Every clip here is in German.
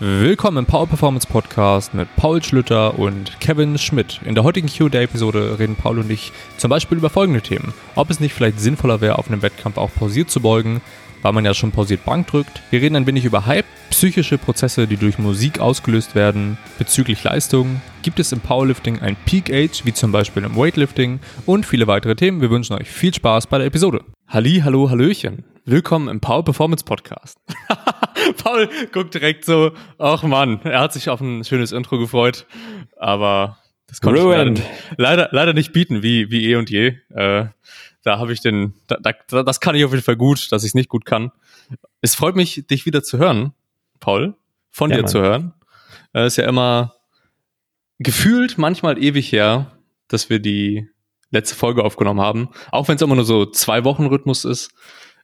Willkommen im Power Performance Podcast mit Paul Schlüter und Kevin Schmidt. In der heutigen QA-Episode reden Paul und ich zum Beispiel über folgende Themen. Ob es nicht vielleicht sinnvoller wäre, auf einem Wettkampf auch pausiert zu beugen, weil man ja schon pausiert Bank drückt. Wir reden ein wenig über Hype, psychische Prozesse, die durch Musik ausgelöst werden, bezüglich Leistung. Gibt es im Powerlifting ein Peak Age, wie zum Beispiel im Weightlifting und viele weitere Themen. Wir wünschen euch viel Spaß bei der Episode. Halli, hallo, hallöchen. Willkommen im Power Performance Podcast. Paul guckt direkt so, ach Mann, er hat sich auf ein schönes Intro gefreut, aber das konnte Ruined. ich leider, leider, leider nicht bieten, wie, wie eh und je. Äh, da habe ich den, da, da, das kann ich auf jeden Fall gut, dass ich es nicht gut kann. Es freut mich, dich wieder zu hören, Paul, von ja, dir Mann. zu hören. Äh, ist ja immer gefühlt manchmal ewig her, dass wir die letzte Folge aufgenommen haben, auch wenn es immer nur so zwei Wochen Rhythmus ist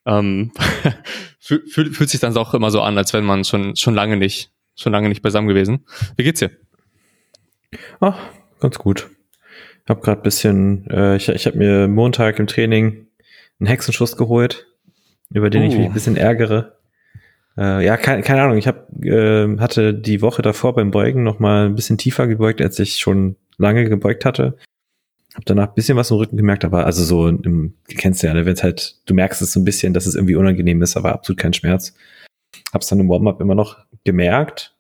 ähm, fühlt, fühlt sich dann auch immer so an, als wenn man schon, schon lange nicht, schon lange nicht beisammen gewesen. Wie geht's dir? Ach, ganz gut. Ich habe gerade bisschen, äh, ich, ich habe mir Montag im Training einen Hexenschuss geholt, über den uh. ich mich ein bisschen ärgere. Äh, ja, keine, keine Ahnung. Ich hab, äh, hatte die Woche davor beim Beugen noch mal ein bisschen tiefer gebeugt, als ich schon lange gebeugt hatte. Hab danach ein bisschen was im Rücken gemerkt, aber also so, im, kennst du ja, ne, wenn halt, du merkst es so ein bisschen, dass es irgendwie unangenehm ist, aber absolut kein Schmerz. Hab's dann im Warm-up immer noch gemerkt.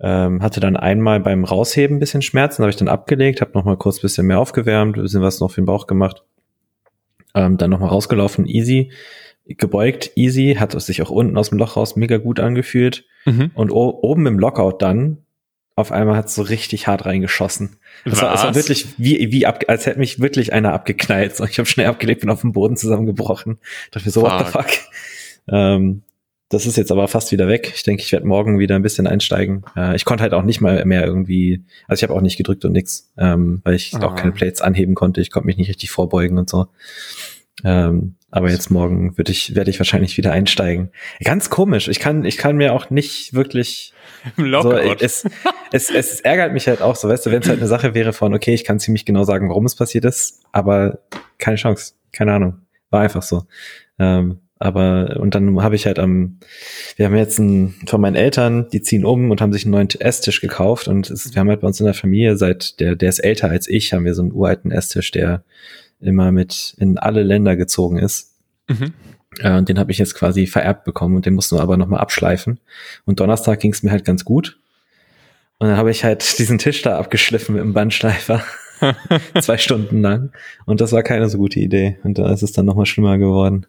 Ähm, hatte dann einmal beim Rausheben ein bisschen Schmerzen, habe ich dann abgelegt, habe noch mal kurz ein bisschen mehr aufgewärmt, ein bisschen was noch für den Bauch gemacht. Ähm, dann noch mal rausgelaufen, easy. Gebeugt, easy, hat sich auch unten aus dem Loch raus mega gut angefühlt. Mhm. Und oben im Lockout dann auf einmal hat es so richtig hart reingeschossen. Es war, es war wirklich wie, wie ab, als hätte mich wirklich einer abgeknallt. Ich habe schnell abgelegt und auf dem Boden zusammengebrochen. dachte mir so, fuck. what the fuck? Ähm, das ist jetzt aber fast wieder weg. Ich denke, ich werde morgen wieder ein bisschen einsteigen. Äh, ich konnte halt auch nicht mal mehr irgendwie, also ich habe auch nicht gedrückt und nix, ähm, weil ich Aha. auch keine Plates anheben konnte. Ich konnte mich nicht richtig vorbeugen und so. Ähm, aber jetzt morgen würde ich, werde ich wahrscheinlich wieder einsteigen. Ganz komisch. Ich kann, ich kann mir auch nicht wirklich so, es, es, es ärgert mich halt auch so, weißt du, wenn es halt eine Sache wäre von, okay, ich kann ziemlich genau sagen, warum es passiert ist, aber keine Chance, keine Ahnung. War einfach so. Ähm, aber, und dann habe ich halt am, wir haben jetzt einen, von meinen Eltern, die ziehen um und haben sich einen neuen Esstisch gekauft und es, wir haben halt bei uns in der Familie seit, der, der ist älter als ich, haben wir so einen uralten Esstisch, der immer mit in alle Länder gezogen ist. Mhm. Äh, und den habe ich jetzt quasi vererbt bekommen und den mussten wir aber nochmal abschleifen. Und Donnerstag ging es mir halt ganz gut. Und dann habe ich halt diesen Tisch da abgeschliffen mit dem Bandschleifer. Zwei Stunden lang. Und das war keine so gute Idee. Und da ist es dann nochmal schlimmer geworden.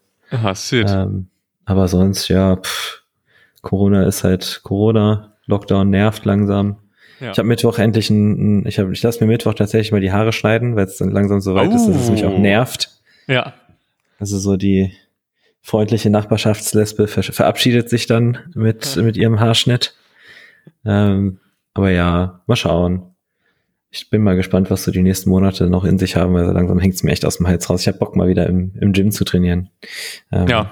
Shit. Ähm, aber sonst, ja, pff, Corona ist halt Corona. Lockdown nervt langsam. Ja. Ich habe Mittwoch endlich ein, ich habe, ich lasse mir Mittwoch tatsächlich mal die Haare schneiden, weil es dann langsam so weit oh. ist, dass es mich auch oh. nervt. Ja. Also so die freundliche Nachbarschaftslesbe ver verabschiedet sich dann mit, ja. mit ihrem Haarschnitt. Ähm, aber ja, mal schauen. Ich bin mal gespannt, was so die nächsten Monate noch in sich haben, weil so langsam hängt es mir echt aus dem Hals raus. Ich habe Bock mal wieder im, im Gym zu trainieren. Ähm, ja.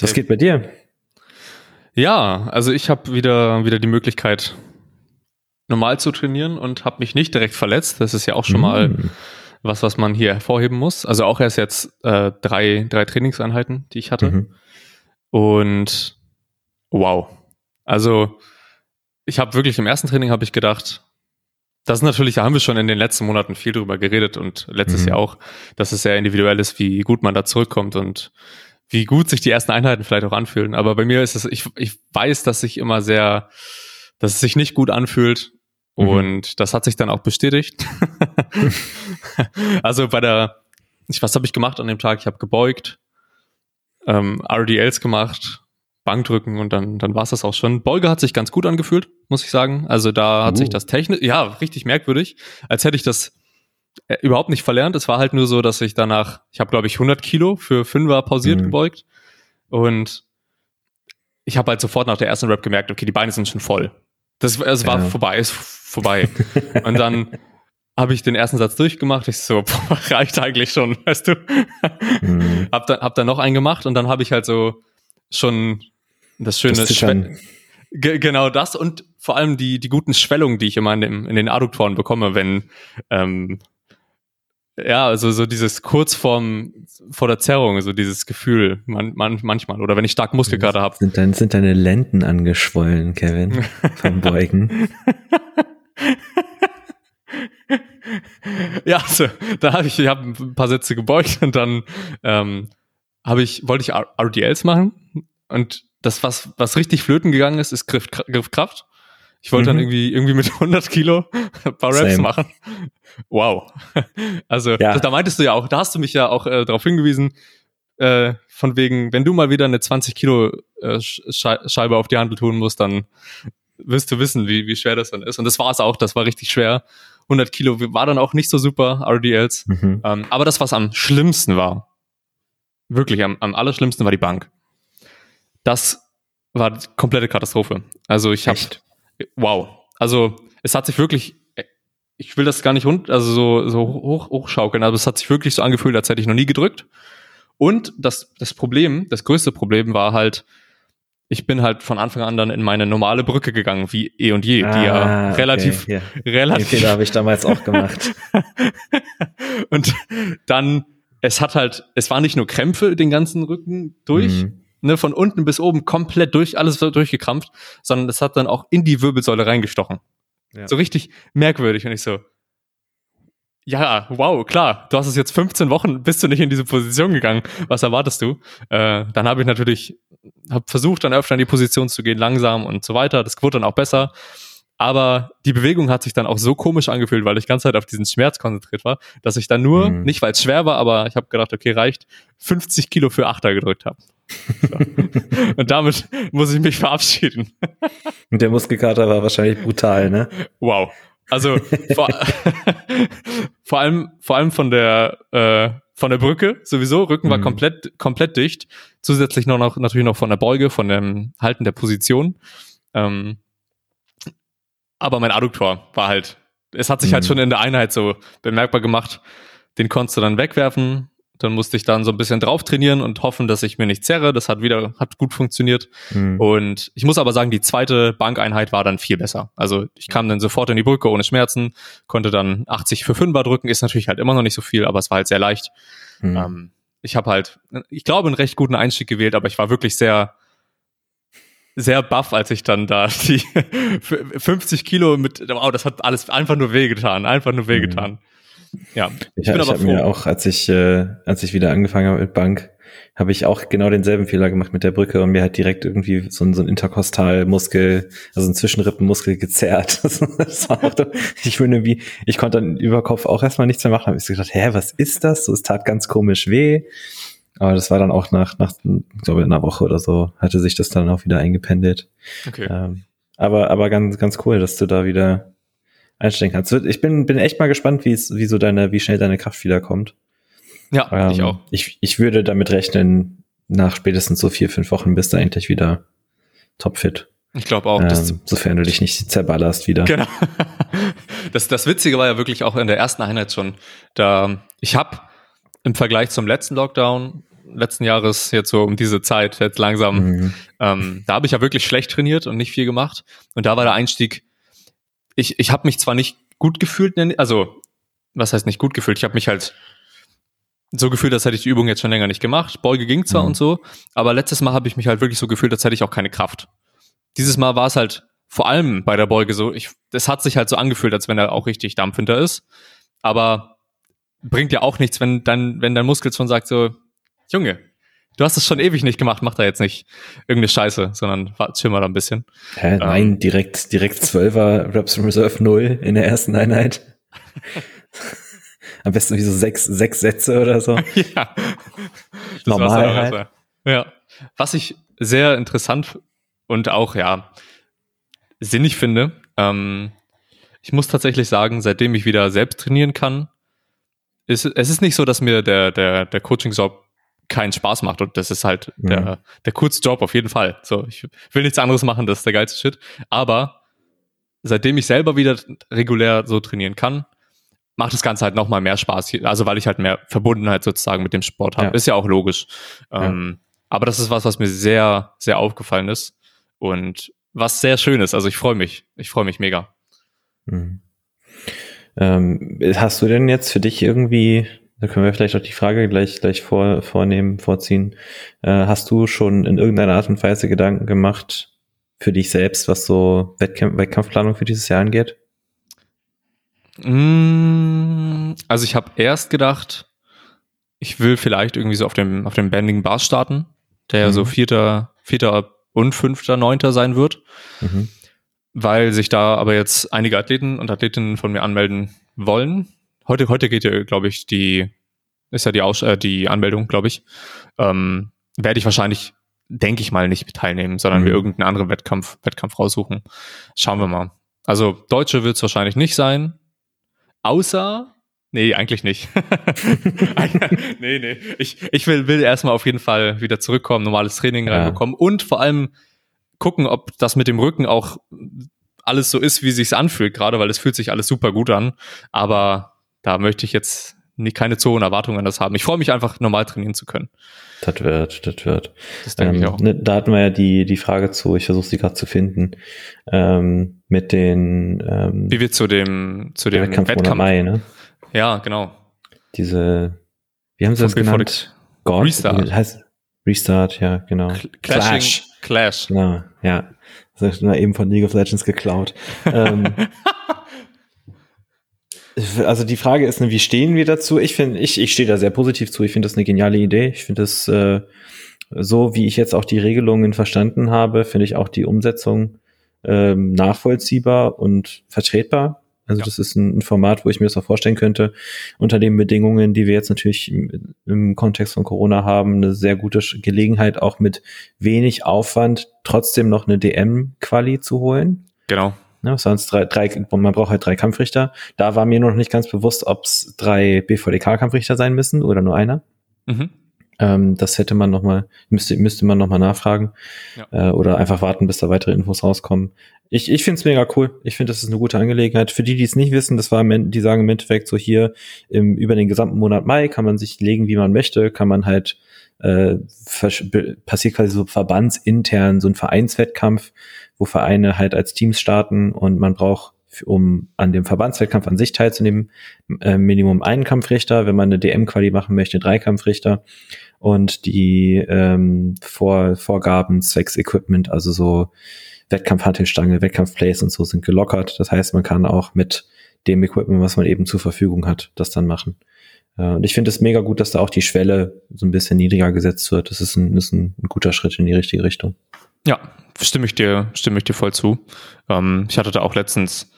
Was geht bei dir? Ja, also ich habe wieder, wieder die Möglichkeit, normal zu trainieren und habe mich nicht direkt verletzt. Das ist ja auch schon mm. mal was, was man hier hervorheben muss. Also auch erst jetzt äh, drei, drei Trainingseinheiten, die ich hatte. Mhm. Und wow. Also ich habe wirklich im ersten Training habe ich gedacht, das ist natürlich, da haben wir schon in den letzten Monaten viel drüber geredet und letztes mhm. Jahr auch, dass es sehr individuell ist, wie gut man da zurückkommt und wie gut sich die ersten Einheiten vielleicht auch anfühlen. Aber bei mir ist es, ich, ich weiß, dass sich immer sehr, dass es sich nicht gut anfühlt Mhm. Und das hat sich dann auch bestätigt. also bei der, ich, was habe ich gemacht an dem Tag? Ich habe gebeugt, ähm, RDLs gemacht, Bankdrücken und dann, dann war es das auch schon. Beuge hat sich ganz gut angefühlt, muss ich sagen. Also da hat uh. sich das technisch, ja, richtig merkwürdig, als hätte ich das äh, überhaupt nicht verlernt. Es war halt nur so, dass ich danach, ich habe glaube ich 100 Kilo für Fünfer pausiert mhm. gebeugt und ich habe halt sofort nach der ersten Rap gemerkt, okay, die Beine sind schon voll. Das, es war ja. vorbei, ist vorbei. Und dann habe ich den ersten Satz durchgemacht. Ich so, boah, reicht eigentlich schon, weißt du. Mhm. Hab, dann, hab dann noch einen gemacht und dann habe ich halt so schon das schöne das genau das und vor allem die, die guten Schwellungen, die ich immer in, dem, in den Adduktoren bekomme, wenn, ähm, Ja, also so dieses kurz vorm, vor der Zerrung, so dieses Gefühl man, man, manchmal. Oder wenn ich stark Muskelkater habe. Sind, dein, sind deine Lenden angeschwollen, Kevin, vom Beugen? ja, also, da habe ich, ich hab ein paar Sätze gebeugt und dann ähm, habe ich, wollte ich RDLs machen und das, was, was richtig flöten gegangen ist, ist Griff, Griffkraft. Ich wollte mhm. dann irgendwie, irgendwie mit 100 Kilo ein paar Raps Same. machen. Wow. Also, ja. da, da, meintest du ja auch, da hast du mich ja auch äh, darauf hingewiesen, äh, von wegen, wenn du mal wieder eine 20 Kilo äh, Scheibe auf die Handel tun musst, dann wirst du wissen, wie, wie schwer das dann ist. Und das war es auch, das war richtig schwer. 100 Kilo war dann auch nicht so super, RDLs. Mhm. Ähm, aber das, was am schlimmsten war, wirklich am, am allerschlimmsten war die Bank. Das war komplette Katastrophe. Also ich habe wow. Also es hat sich wirklich, ich will das gar nicht rund, also so, so hoch, hochschaukeln, aber es hat sich wirklich so angefühlt, als hätte ich noch nie gedrückt. Und das, das Problem, das größte Problem war halt, ich bin halt von Anfang an dann in meine normale Brücke gegangen, wie eh und je, ah, die ja ah, relativ, okay, ja. relativ. Den Fehler habe ich damals auch gemacht. und dann, es hat halt, es war nicht nur Krämpfe den ganzen Rücken durch, mhm ne, von unten bis oben komplett durch, alles durchgekrampft, sondern es hat dann auch in die Wirbelsäule reingestochen. Ja. So richtig merkwürdig. Und ich so, ja, wow, klar, du hast es jetzt 15 Wochen, bist du nicht in diese Position gegangen. Was erwartest du? Äh, dann habe ich natürlich, habe versucht, dann öfter in die Position zu gehen, langsam und so weiter. Das wurde dann auch besser. Aber die Bewegung hat sich dann auch so komisch angefühlt, weil ich die ganze Zeit auf diesen Schmerz konzentriert war, dass ich dann nur, mhm. nicht weil es schwer war, aber ich habe gedacht, okay, reicht, 50 Kilo für Achter gedrückt habe. So. Und damit muss ich mich verabschieden. Und der Muskelkater war wahrscheinlich brutal, ne? Wow. Also vor, vor allem, vor allem von der äh, von der Brücke sowieso. Rücken war mhm. komplett komplett dicht. Zusätzlich noch, noch natürlich noch von der Beuge, von dem Halten der Position. Ähm, aber mein Adduktor war halt, es hat sich halt mhm. halt schon in der Einheit so bemerkbar gemacht. Den konntest du dann wegwerfen. Dann musste ich dann so ein bisschen drauf trainieren und hoffen, dass ich mir nicht zerre. Das hat wieder, hat gut funktioniert. Mhm. Und ich muss aber sagen, die zweite Bankeinheit war dann viel besser. Also ich kam dann sofort in die Brücke ohne Schmerzen, konnte dann 80 für 5er drücken, ist natürlich halt immer noch nicht so viel, aber es war halt sehr leicht. Mhm. Ähm, ich habe halt, ich glaube, einen recht guten Einstieg gewählt, aber ich war wirklich sehr, sehr baff, als ich dann da die 50 Kilo mit, wow, das hat alles einfach nur wehgetan, einfach nur wehgetan. Mhm. Ja, ich, ich bin ich aber froh. mir auch, als ich, äh, als ich wieder angefangen habe mit Bank, habe ich auch genau denselben Fehler gemacht mit der Brücke und mir hat direkt irgendwie so ein, so ein Interkostalmuskel, also ein Zwischenrippenmuskel gezerrt. das war auch, ich bin irgendwie, ich konnte dann über Kopf auch erstmal nichts mehr machen. Habe ich so gedacht, hä, was ist das? So, es tat ganz komisch weh. Aber das war dann auch nach, nach, ich glaube, einer Woche oder so, hatte sich das dann auch wieder eingependelt. Okay. Ähm, aber, aber ganz, ganz cool, dass du da wieder einstellen kannst. Ich bin, bin echt mal gespannt, wie es, wie so deine, wie schnell deine Kraft wiederkommt. Ja, ähm, ich auch. Ich, ich würde damit rechnen, nach spätestens so vier, fünf Wochen bist du eigentlich wieder topfit. Ich glaube auch. Ähm, sofern du dich nicht zerballerst wieder. Genau. Das, das Witzige war ja wirklich auch in der ersten Einheit schon. Da ich habe im Vergleich zum letzten Lockdown letzten Jahres jetzt so um diese Zeit jetzt langsam, mhm. ähm, da habe ich ja wirklich schlecht trainiert und nicht viel gemacht. Und da war der Einstieg. Ich ich habe mich zwar nicht gut gefühlt, also was heißt nicht gut gefühlt? Ich habe mich halt so gefühlt, als hätte ich die Übung jetzt schon länger nicht gemacht. Beuge ging zwar mhm. und so, aber letztes Mal habe ich mich halt wirklich so gefühlt, als hätte ich auch keine Kraft. Dieses Mal war es halt vor allem bei der Beuge so, ich, es hat sich halt so angefühlt, als wenn er auch richtig Dampf hinter ist. Aber bringt ja auch nichts, wenn dann, wenn dein Muskel schon sagt so, Junge, du hast es schon ewig nicht gemacht, mach da jetzt nicht irgendeine Scheiße, sondern chill mal da ein bisschen. Hä, ähm, nein, direkt, direkt 12er Reps Reserve 0 in der ersten Einheit. Am besten wie so sechs, sechs Sätze oder so. ja. Normal halt. Ja. Was ich sehr interessant und auch, ja, sinnig finde, ähm, ich muss tatsächlich sagen, seitdem ich wieder selbst trainieren kann, ist, es ist nicht so, dass mir der, der, der Coaching-Job keinen Spaß macht und das ist halt mhm. der, der Kurzjob auf jeden Fall. So, ich will nichts anderes machen, das ist der geilste Shit. Aber seitdem ich selber wieder regulär so trainieren kann, macht das Ganze halt nochmal mehr Spaß. Also weil ich halt mehr Verbundenheit sozusagen mit dem Sport habe. Ja. Ist ja auch logisch. Ja. Ähm, aber das ist was, was mir sehr, sehr aufgefallen ist und was sehr schön ist. Also ich freue mich. Ich freue mich mega. Mhm. Ähm, hast du denn jetzt für dich irgendwie, da können wir vielleicht auch die Frage gleich, gleich vor, vornehmen, vorziehen, äh, hast du schon in irgendeiner Art und Weise Gedanken gemacht für dich selbst, was so Wettkampf, Wettkampfplanung für dieses Jahr angeht? Mm, also ich habe erst gedacht, ich will vielleicht irgendwie so auf dem, auf dem Banding Bars starten, der ja so mhm. vierter, vierter und fünfter, neunter sein wird. Mhm. Weil sich da aber jetzt einige Athleten und Athletinnen von mir anmelden wollen. Heute, heute geht ja, glaube ich, die, ist ja die, Aus äh, die Anmeldung, glaube ich. Ähm, werde ich wahrscheinlich, denke ich mal, nicht teilnehmen, sondern mhm. mir irgendeinen anderen Wettkampf, Wettkampf raussuchen. Schauen wir mal. Also Deutsche wird es wahrscheinlich nicht sein. Außer Nee, eigentlich nicht. nee, nee. Ich, ich will, will erstmal auf jeden Fall wieder zurückkommen, normales Training ja. reinbekommen und vor allem gucken, ob das mit dem Rücken auch alles so ist, wie sich's anfühlt, gerade weil es fühlt sich alles super gut an. Aber da möchte ich jetzt nie, keine zu hohen Erwartungen an das haben. Ich freue mich einfach, normal trainieren zu können. Das wird, das wird. Das denke ähm, ich auch. Ne, da hatten wir ja die, die Frage zu, ich versuche sie gerade zu finden, ähm, mit den ähm, Wie wir zu dem, zu dem Wettkampf, Wettkampf Mai, ne? Ja, genau. Diese, wie haben sie das genannt? God, Restart. Heißt Restart, ja, genau. Clash. Clash. Genau, ja. Das ist eben von League of Legends geklaut. ähm, also die Frage ist, ne, wie stehen wir dazu? Ich finde, ich, ich stehe da sehr positiv zu. Ich finde das eine geniale Idee. Ich finde das äh, so, wie ich jetzt auch die Regelungen verstanden habe, finde ich auch die Umsetzung ähm, nachvollziehbar und vertretbar. Also ja. das ist ein, ein, Format, wo ich mir das auch vorstellen könnte, unter den Bedingungen, die wir jetzt natürlich im, im Kontext von Corona haben, eine sehr gute Gelegenheit, auch mit wenig Aufwand trotzdem noch eine DM-Quali zu holen. Genau. Ja, sonst drei, drei, man braucht halt drei Kampfrichter. Da war mir noch nicht ganz bewusst, ob es drei BVDK-Kampfrichter sein müssen oder nur einer. Mhm. Ähm, das hätte man noch mal, müsste, müsste man noch mal nachfragen ja. äh, oder einfach warten, bis da weitere Infos rauskommen. Ich, ich finde es mega cool. Ich finde, das ist eine gute Angelegenheit. Für die, die es nicht wissen, das war, die sagen im Endeffekt so hier im, über den gesamten Monat Mai kann man sich legen, wie man möchte, kann man halt äh, passiert quasi so verbandsintern so ein Vereinswettkampf, wo Vereine halt als Teams starten und man braucht um an dem Verbandswettkampf an sich teilzunehmen, äh, Minimum einen Kampfrichter, wenn man eine DM-Quali machen möchte, drei Kampfrichter und die ähm, Vor Vorgaben zwecks Equipment, also so Wettkampfhantelstange, Wettkampfplays und so sind gelockert. Das heißt, man kann auch mit dem Equipment, was man eben zur Verfügung hat, das dann machen. Äh, und ich finde es mega gut, dass da auch die Schwelle so ein bisschen niedriger gesetzt wird. Das ist ein, ist ein, ein guter Schritt in die richtige Richtung. Ja, stimme ich dir, stimme ich dir voll zu. Ähm, ich hatte da auch letztens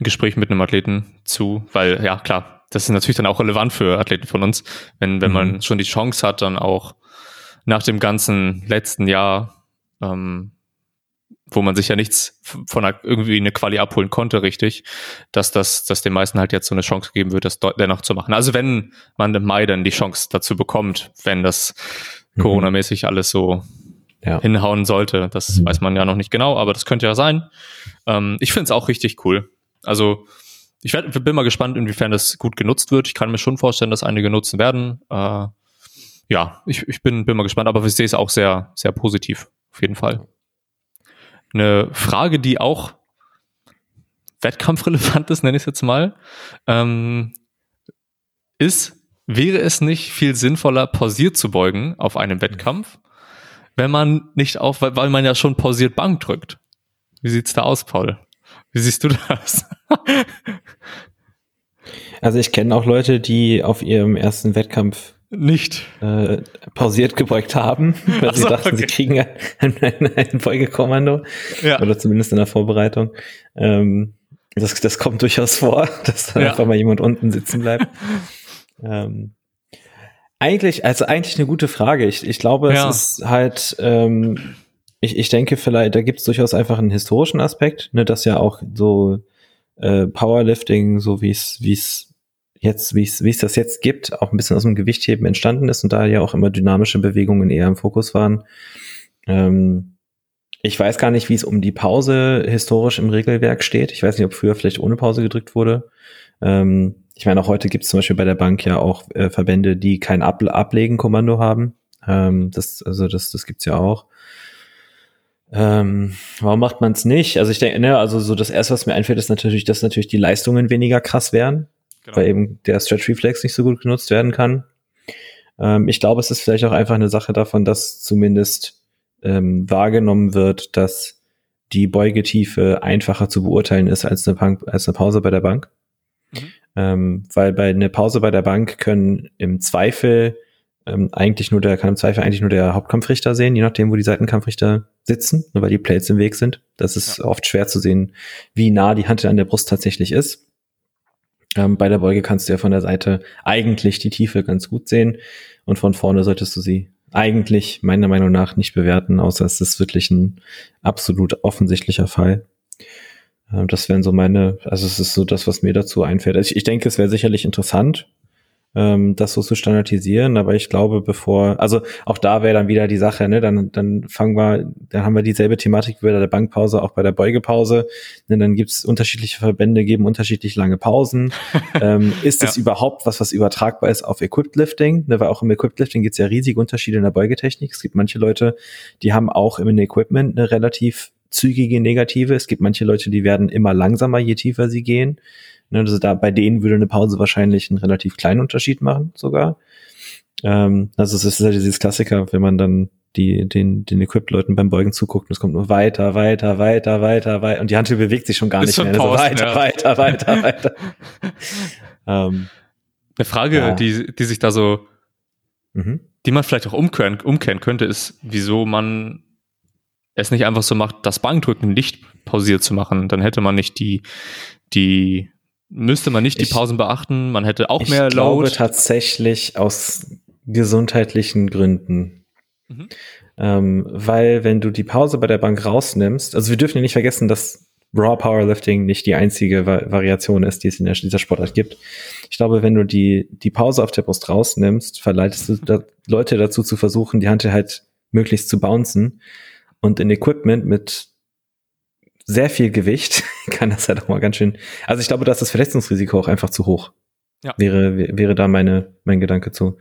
ein Gespräch mit einem Athleten zu, weil, ja, klar, das ist natürlich dann auch relevant für Athleten von uns, wenn, wenn mhm. man schon die Chance hat, dann auch nach dem ganzen letzten Jahr ähm, wo man sich ja nichts von einer, irgendwie eine Quali abholen konnte, richtig, dass das, dass den meisten halt jetzt so eine Chance geben wird, das dennoch zu machen. Also wenn man im Mai dann die Chance dazu bekommt, wenn das mhm. Corona-mäßig alles so ja. hinhauen sollte, das mhm. weiß man ja noch nicht genau, aber das könnte ja sein. Ähm, ich finde es auch richtig cool. Also ich werd, bin mal gespannt, inwiefern das gut genutzt wird. Ich kann mir schon vorstellen, dass einige nutzen werden. Äh, ja, ich, ich bin, bin mal gespannt, aber ich sehe es auch sehr, sehr positiv, auf jeden Fall. Eine Frage, die auch wettkampfrelevant ist, nenne ich es jetzt mal, ähm, ist, wäre es nicht viel sinnvoller, pausiert zu beugen auf einem Wettkampf, wenn man nicht auf, weil, weil man ja schon pausiert Bank drückt? Wie sieht's da aus, Paul? Wie siehst du das? also ich kenne auch Leute, die auf ihrem ersten Wettkampf nicht äh, pausiert gebeugt haben, weil Ach sie dachten, okay. sie kriegen ein, ein, ein Beugekommando. Ja. Oder zumindest in der Vorbereitung. Ähm, das, das kommt durchaus vor, dass da ja. einfach mal jemand unten sitzen bleibt. ähm, eigentlich, also eigentlich eine gute Frage. Ich, ich glaube, ja. es ist halt, ähm, ich, ich denke vielleicht, da gibt es durchaus einfach einen historischen Aspekt, ne, dass ja auch so äh, Powerlifting, so wie es, wie es jetzt, wie es wie es das jetzt gibt, auch ein bisschen aus dem Gewichtheben entstanden ist und da ja auch immer dynamische Bewegungen eher im Fokus waren. Ähm, ich weiß gar nicht, wie es um die Pause historisch im Regelwerk steht. Ich weiß nicht, ob früher vielleicht ohne Pause gedrückt wurde. Ähm, ich meine, auch heute gibt es zum Beispiel bei der Bank ja auch äh, Verbände, die kein Ab Ablegen-Kommando haben. Ähm, das, also das, das gibt's ja auch. Ähm, warum macht man es nicht? Also ich denke, ne, also so das erste, was mir einfällt, ist natürlich, dass natürlich die Leistungen weniger krass wären, genau. weil eben der Stretch Reflex nicht so gut genutzt werden kann. Ähm, ich glaube, es ist vielleicht auch einfach eine Sache davon, dass zumindest ähm, wahrgenommen wird, dass die Beugetiefe einfacher zu beurteilen ist als eine, Bank, als eine Pause bei der Bank. Mhm. Ähm, weil bei einer Pause bei der Bank können im Zweifel ähm, eigentlich nur der, kann im Zweifel eigentlich nur der Hauptkampfrichter sehen, je nachdem, wo die Seitenkampfrichter sitzen, nur weil die Plates im Weg sind. Das ist ja. oft schwer zu sehen, wie nah die Hand an der Brust tatsächlich ist. Ähm, bei der Beuge kannst du ja von der Seite eigentlich die Tiefe ganz gut sehen und von vorne solltest du sie eigentlich meiner Meinung nach nicht bewerten, außer es ist wirklich ein absolut offensichtlicher Fall. Ähm, das wären so meine, also es ist so das, was mir dazu einfällt. Also ich, ich denke, es wäre sicherlich interessant, ähm, das so zu standardisieren. Aber ich glaube, bevor, also auch da wäre dann wieder die Sache, ne, dann, dann fangen wir, dann haben wir dieselbe Thematik wie bei der Bankpause, auch bei der Beugepause. Ne, dann gibt's unterschiedliche Verbände, geben unterschiedlich lange Pausen. ähm, ist es ja. überhaupt was, was übertragbar ist auf Equipped Lifting? Ne, weil auch im Equipped Lifting gibt's ja riesige Unterschiede in der Beugetechnik. Es gibt manche Leute, die haben auch im Equipment eine relativ zügige Negative. Es gibt manche Leute, die werden immer langsamer, je tiefer sie gehen. Ne, also da bei denen würde eine Pause wahrscheinlich einen relativ kleinen Unterschied machen, sogar. Ähm, also es ist ja dieses Klassiker, wenn man dann die, den, den Equipped-Leuten beim Beugen zuguckt und es kommt nur weiter, weiter, weiter, weiter, weiter und die Hand bewegt sich schon gar nicht mehr. Also Pausen, weiter, ja. weiter, weiter, weiter, ähm, Eine Frage, ja. die, die sich da so, mhm. die man vielleicht auch umkehren, umkehren könnte, ist, wieso man es nicht einfach so macht, das Bankdrücken nicht pausiert zu machen. Dann hätte man nicht die, die müsste man nicht die Pausen beachten. Man hätte auch mehr Load. Ich glaube tatsächlich aus gesundheitlichen Gründen. Mhm. Ähm, weil wenn du die Pause bei der Bank rausnimmst, also wir dürfen ja nicht vergessen, dass Raw Powerlifting nicht die einzige Va Variation ist, die es in der, dieser Sportart gibt. Ich glaube, wenn du die, die Pause auf der Brust rausnimmst, verleitest du da Leute dazu zu versuchen, die Hand halt möglichst zu bouncen und in Equipment mit sehr viel Gewicht kann das halt auch mal ganz schön. Also ich glaube, da ist das Verletzungsrisiko auch einfach zu hoch. Ja. Wäre, wäre da meine, mein Gedanke zu.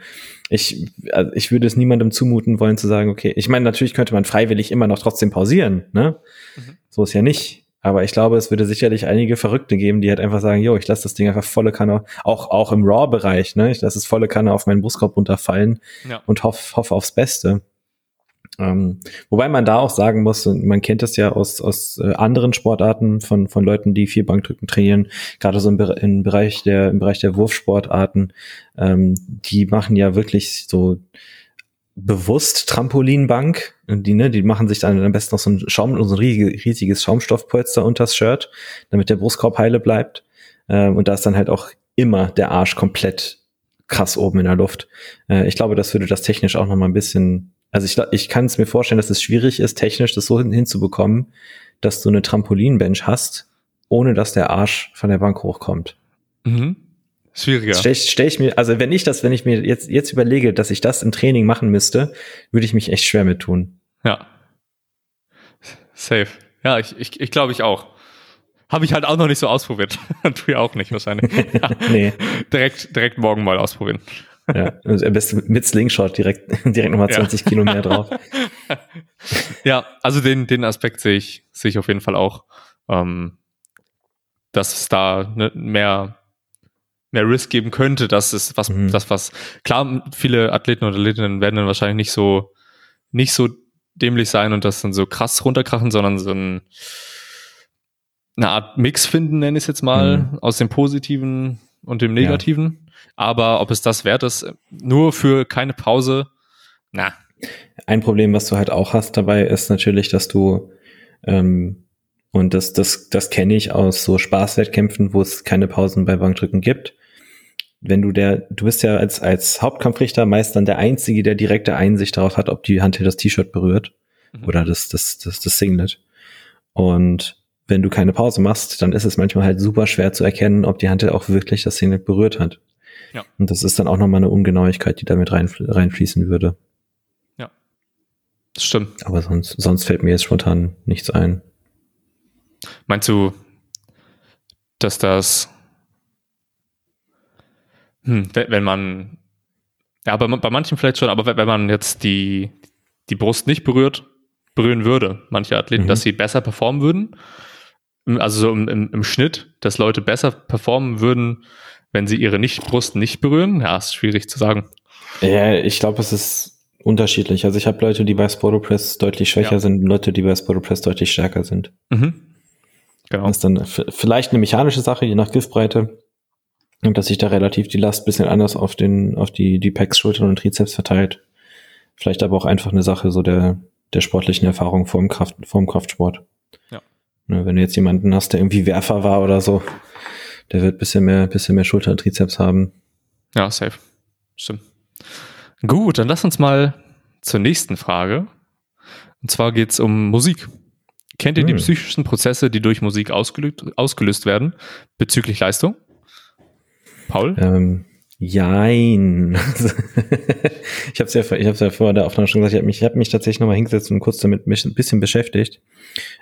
Ich, also ich würde es niemandem zumuten wollen zu sagen, okay, ich meine, natürlich könnte man freiwillig immer noch trotzdem pausieren, ne? Mhm. So ist ja nicht. Aber ich glaube, es würde sicherlich einige Verrückte geben, die halt einfach sagen, jo, ich lasse das Ding einfach volle Kanne, auch, auch im Raw-Bereich, ne? Ich lasse es volle Kanne auf meinen Brustkorb runterfallen ja. und hoffe hoff aufs Beste. Ähm, wobei man da auch sagen muss, man kennt das ja aus, aus äh, anderen Sportarten von, von Leuten, die viel Bankdrücken trainieren, gerade so im, im, Bereich der, im Bereich der Wurfsportarten, ähm, die machen ja wirklich so bewusst Trampolinbank. Die, ne, die machen sich dann am besten noch so ein Schaum, so ein riesiges Schaumstoffpolster unters Shirt, damit der Brustkorb heile bleibt. Ähm, und da ist dann halt auch immer der Arsch komplett krass oben in der Luft. Äh, ich glaube, das würde das technisch auch noch mal ein bisschen also ich, ich kann es mir vorstellen, dass es schwierig ist, technisch das so hinzubekommen, dass du eine Trampolinbench hast, ohne dass der Arsch von der Bank hochkommt. Mhm. Schwieriger. Stell, stell ich mir, also wenn ich das, wenn ich mir jetzt, jetzt überlege, dass ich das im Training machen müsste, würde ich mich echt schwer mit tun. Ja. Safe. Ja, ich, ich, ich glaube ich auch. Habe ich halt auch noch nicht so ausprobiert. tu ja auch nicht wahrscheinlich. nee. Direkt, direkt morgen mal ausprobieren. Ja, also am besten mit Slingshot direkt, direkt nochmal 20 ja. Kilo mehr drauf. ja, also den, den Aspekt sehe ich, sehe ich auf jeden Fall auch, ähm, dass es da ne, mehr, mehr Risk geben könnte, dass es was, mhm. das was, klar, viele Athleten und Athletinnen werden dann wahrscheinlich nicht so, nicht so dämlich sein und das dann so krass runterkrachen, sondern so ein, eine Art Mix finden, nenne ich es jetzt mal, mhm. aus dem Positiven und dem Negativen. Ja. Aber ob es das wert ist, nur für keine Pause, na. Ein Problem, was du halt auch hast dabei, ist natürlich, dass du, ähm, und das, das, das kenne ich aus so Spaßwettkämpfen, wo es keine Pausen bei Bankdrücken gibt. Wenn du der, du bist ja als, als Hauptkampfrichter meist dann der Einzige, der direkte Einsicht darauf hat, ob die Hand hier das T-Shirt berührt mhm. oder das, das, das, das Singlet. Und wenn du keine Pause machst, dann ist es manchmal halt super schwer zu erkennen, ob die Hand auch wirklich das Singlet berührt hat. Ja. Und das ist dann auch nochmal eine Ungenauigkeit, die damit rein, reinfließen würde. Ja. Das stimmt. Aber sonst, sonst fällt mir jetzt spontan nichts ein. Meinst du, dass das, hm, wenn man, ja, bei, bei manchen vielleicht schon, aber wenn man jetzt die, die Brust nicht berührt, berühren würde, manche Athleten, mhm. dass sie besser performen würden. Also so im, im, im, Schnitt, dass Leute besser performen würden, wenn sie ihre nicht Brust nicht berühren. Ja, ist schwierig zu sagen. Ja, ich glaube, es ist unterschiedlich. Also ich habe Leute, die bei Spotopress deutlich schwächer ja. sind, Leute, die bei Spotopress deutlich stärker sind. Mhm. Genau. Das ist dann vielleicht eine mechanische Sache, je nach Griffbreite. Und dass sich da relativ die Last bisschen anders auf den, auf die, die Pecs, Schultern und Trizeps verteilt. Vielleicht aber auch einfach eine Sache so der, der sportlichen Erfahrung vor dem Kraft, vor dem Kraftsport. Ja. Ne, wenn du jetzt jemanden hast, der irgendwie Werfer war oder so, der wird bisschen mehr, bisschen mehr Schulter und Trizeps haben. Ja, safe. Stimmt. Gut, dann lass uns mal zur nächsten Frage. Und zwar geht es um Musik. Kennt ihr hm. die psychischen Prozesse, die durch Musik ausgelöst, ausgelöst werden bezüglich Leistung? Paul? Ähm, jein. ich habe es ja, ich hab's ja vor der Aufnahme schon gesagt, ich habe mich, hab mich tatsächlich nochmal hingesetzt und kurz damit ein bisschen beschäftigt.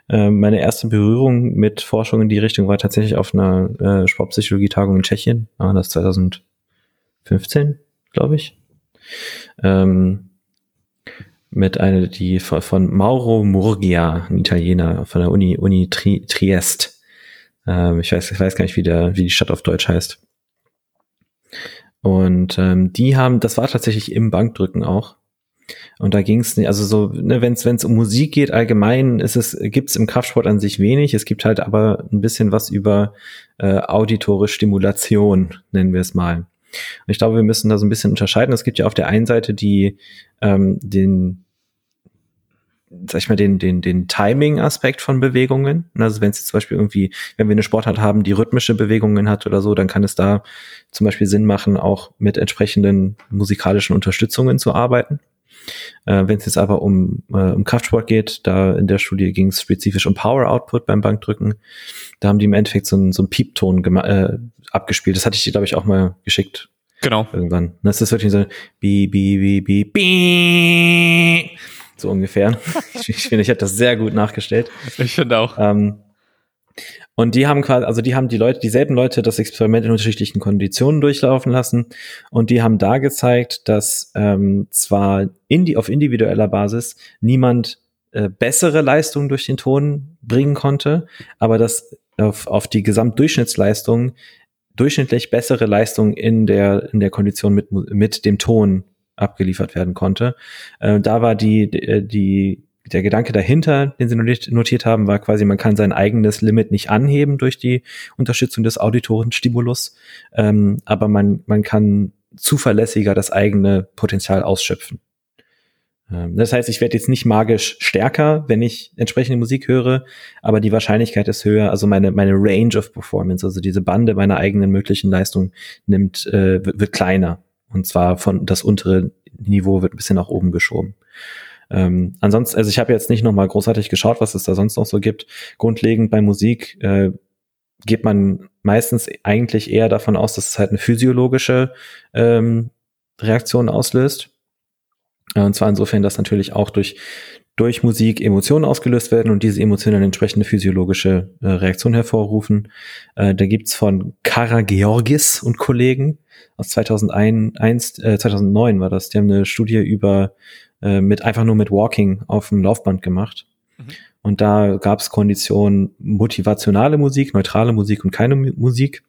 Ähm, meine erste Berührung mit Forschung in die Richtung war tatsächlich auf einer äh, Sportpsychologie-Tagung in Tschechien. Ah, das 2015, glaube ich. Ähm, mit einer, die von Mauro Murgia, ein Italiener von der Uni, Uni Tri Triest. Ähm, ich weiß, ich weiß gar nicht, wie der, wie die Stadt auf Deutsch heißt. Und ähm, die haben, das war tatsächlich im Bankdrücken auch. Und da ging es nicht, also so, ne, wenn es um Musik geht, allgemein ist es, gibt es im Kraftsport an sich wenig. Es gibt halt aber ein bisschen was über äh, auditore Stimulation, nennen wir es mal. Und ich glaube, wir müssen da so ein bisschen unterscheiden. Es gibt ja auf der einen Seite die ähm, den sag ich mal, den, den, den Timing-Aspekt von Bewegungen. Also wenn es zum Beispiel irgendwie, wenn wir eine Sportart haben, die rhythmische Bewegungen hat oder so, dann kann es da zum Beispiel Sinn machen, auch mit entsprechenden musikalischen Unterstützungen zu arbeiten. Äh, wenn es jetzt aber um, äh, um Kraftsport geht, da in der Studie ging es spezifisch um Power Output beim Bankdrücken. Da haben die im Endeffekt so, einen so einen Piepton äh, abgespielt. Das hatte ich dir, glaube ich, auch mal geschickt. Genau. Irgendwann. Das ist wirklich so bi, bi, bi, bi, bi so ungefähr. ich, finde, ich hätte das sehr gut nachgestellt. Ich finde auch. Ähm, und die haben quasi, also die haben die Leute, dieselben Leute das Experiment in unterschiedlichen Konditionen durchlaufen lassen. Und die haben da gezeigt, dass ähm, zwar indi auf individueller Basis niemand äh, bessere Leistungen durch den Ton bringen konnte, aber dass auf, auf die Gesamtdurchschnittsleistung durchschnittlich bessere Leistung in der, in der Kondition mit, mit dem Ton abgeliefert werden konnte. Äh, da war die, äh, die, der Gedanke dahinter, den sie notiert haben, war quasi, man kann sein eigenes Limit nicht anheben durch die Unterstützung des Auditoren-Stimulus, ähm, aber man, man kann zuverlässiger das eigene Potenzial ausschöpfen. Ähm, das heißt, ich werde jetzt nicht magisch stärker, wenn ich entsprechende Musik höre, aber die Wahrscheinlichkeit ist höher. Also meine, meine Range of Performance, also diese Bande meiner eigenen möglichen Leistung nimmt, äh, wird, wird kleiner. Und zwar von das untere Niveau wird ein bisschen nach oben geschoben. Ähm, ansonsten, also ich habe jetzt nicht nochmal großartig geschaut, was es da sonst noch so gibt. Grundlegend bei Musik äh, geht man meistens eigentlich eher davon aus, dass es halt eine physiologische ähm, Reaktion auslöst. Äh, und zwar insofern, dass natürlich auch durch, durch Musik Emotionen ausgelöst werden und diese Emotionen eine entsprechende physiologische äh, Reaktion hervorrufen. Äh, da gibt's von Kara Georgis und Kollegen aus 2001, äh, 2009 war das. Die haben eine Studie über äh, mit einfach nur mit Walking auf dem Laufband gemacht. Mhm. Und da gab es Konditionen motivationale Musik, neutrale Musik und keine Musik.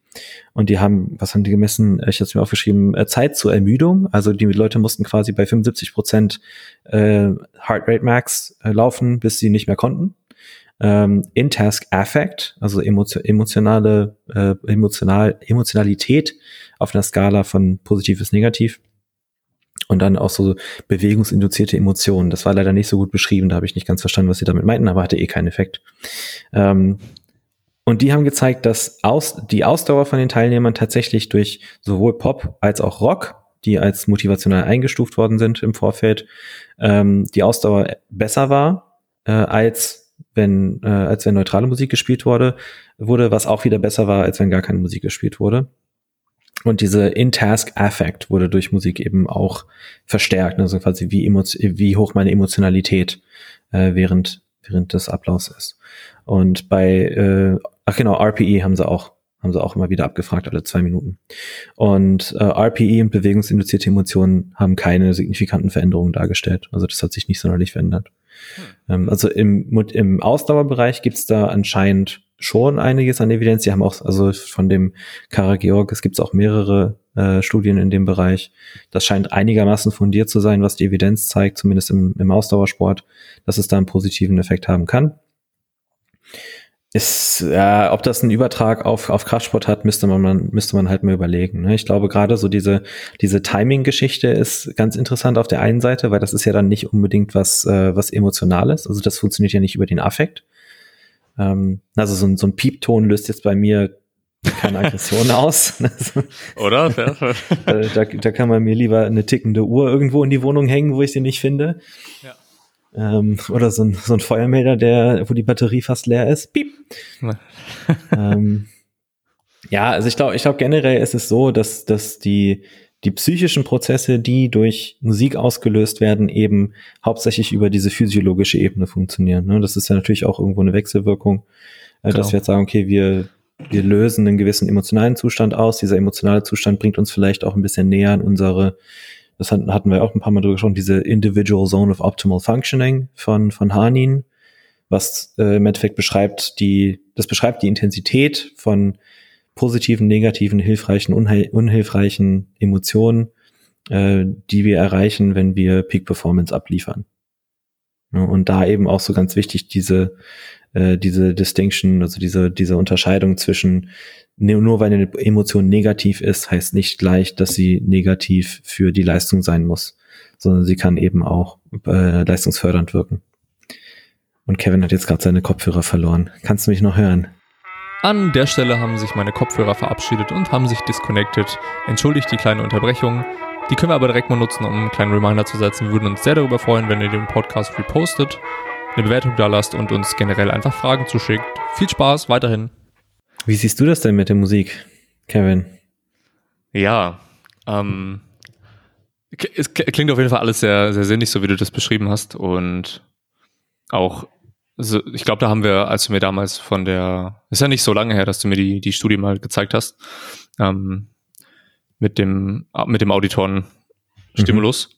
Und die haben, was haben die gemessen? Ich habe es mir aufgeschrieben, äh, Zeit zur Ermüdung. Also die Leute mussten quasi bei 75 Prozent äh, Heart Rate Max äh, laufen, bis sie nicht mehr konnten. Ähm, In-Task Affect, also emotionale, äh, emotional, Emotionalität auf einer Skala von positiv bis negativ. Und dann auch so bewegungsinduzierte Emotionen. Das war leider nicht so gut beschrieben, da habe ich nicht ganz verstanden, was sie damit meinten, aber hatte eh keinen Effekt. Ähm, und die haben gezeigt, dass aus, die Ausdauer von den Teilnehmern tatsächlich durch sowohl Pop als auch Rock, die als motivational eingestuft worden sind im Vorfeld, ähm, die Ausdauer besser war, äh, als wenn, äh, als wenn neutrale Musik gespielt wurde, wurde, was auch wieder besser war, als wenn gar keine Musik gespielt wurde. Und diese In-Task-Affect wurde durch Musik eben auch verstärkt, also quasi wie, wie hoch meine Emotionalität äh, während, während des Ablaufs ist. Und bei, äh, ach genau, RPE haben sie auch, haben sie auch immer wieder abgefragt, alle zwei Minuten. Und äh, RPE und bewegungsinduzierte Emotionen haben keine signifikanten Veränderungen dargestellt. Also das hat sich nicht sonderlich verändert. Hm. Ähm, also im, im Ausdauerbereich gibt's da anscheinend schon einiges an Evidenz. Die haben auch, also von dem Kara Georg, es gibt auch mehrere äh, Studien in dem Bereich. Das scheint einigermaßen fundiert zu sein, was die Evidenz zeigt, zumindest im, im Ausdauersport, dass es da einen positiven Effekt haben kann. Ist, ja, ob das einen Übertrag auf, auf Kraftsport hat, müsste man, müsste man halt mal überlegen. Ne? Ich glaube, gerade so diese, diese Timing-Geschichte ist ganz interessant auf der einen Seite, weil das ist ja dann nicht unbedingt was, äh, was Emotionales. Also das funktioniert ja nicht über den Affekt. Ähm, also so ein, so ein Piepton löst jetzt bei mir keine Aggression aus. Oder? da, da, kann man mir lieber eine tickende Uhr irgendwo in die Wohnung hängen, wo ich sie nicht finde. Ja. Ähm, oder so ein, so ein Feuermelder, der, wo die Batterie fast leer ist. Piep. ähm, ja, also ich glaube, ich glaube generell ist es so, dass, dass die, die psychischen Prozesse, die durch Musik ausgelöst werden, eben hauptsächlich über diese physiologische Ebene funktionieren. Ne? Das ist ja natürlich auch irgendwo eine Wechselwirkung, äh, genau. dass wir jetzt sagen, okay, wir, wir lösen einen gewissen emotionalen Zustand aus. Dieser emotionale Zustand bringt uns vielleicht auch ein bisschen näher an unsere das hatten wir auch ein paar Mal drüber gesprochen, diese Individual Zone of Optimal Functioning von, von Hanin, was äh, im Endeffekt beschreibt die, das beschreibt die Intensität von positiven, negativen, hilfreichen, unhilfreichen Emotionen, äh, die wir erreichen, wenn wir Peak Performance abliefern. Ja, und da eben auch so ganz wichtig diese, äh, diese Distinction, also diese, diese Unterscheidung zwischen Ne, nur weil eine Emotion negativ ist, heißt nicht gleich, dass sie negativ für die Leistung sein muss, sondern sie kann eben auch äh, leistungsfördernd wirken. Und Kevin hat jetzt gerade seine Kopfhörer verloren. Kannst du mich noch hören? An der Stelle haben sich meine Kopfhörer verabschiedet und haben sich disconnected. Entschuldigt die kleine Unterbrechung. Die können wir aber direkt mal nutzen, um einen kleinen Reminder zu setzen. Wir würden uns sehr darüber freuen, wenn ihr den Podcast repostet, eine Bewertung da lasst und uns generell einfach Fragen zuschickt. Viel Spaß weiterhin. Wie siehst du das denn mit der Musik, Kevin? Ja, ähm, es klingt auf jeden Fall alles sehr, sehr sinnig, so wie du das beschrieben hast. Und auch, so, ich glaube, da haben wir, als du mir damals von der, ist ja nicht so lange her, dass du mir die, die Studie mal gezeigt hast, ähm, mit dem, mit dem Auditoren-Stimulus.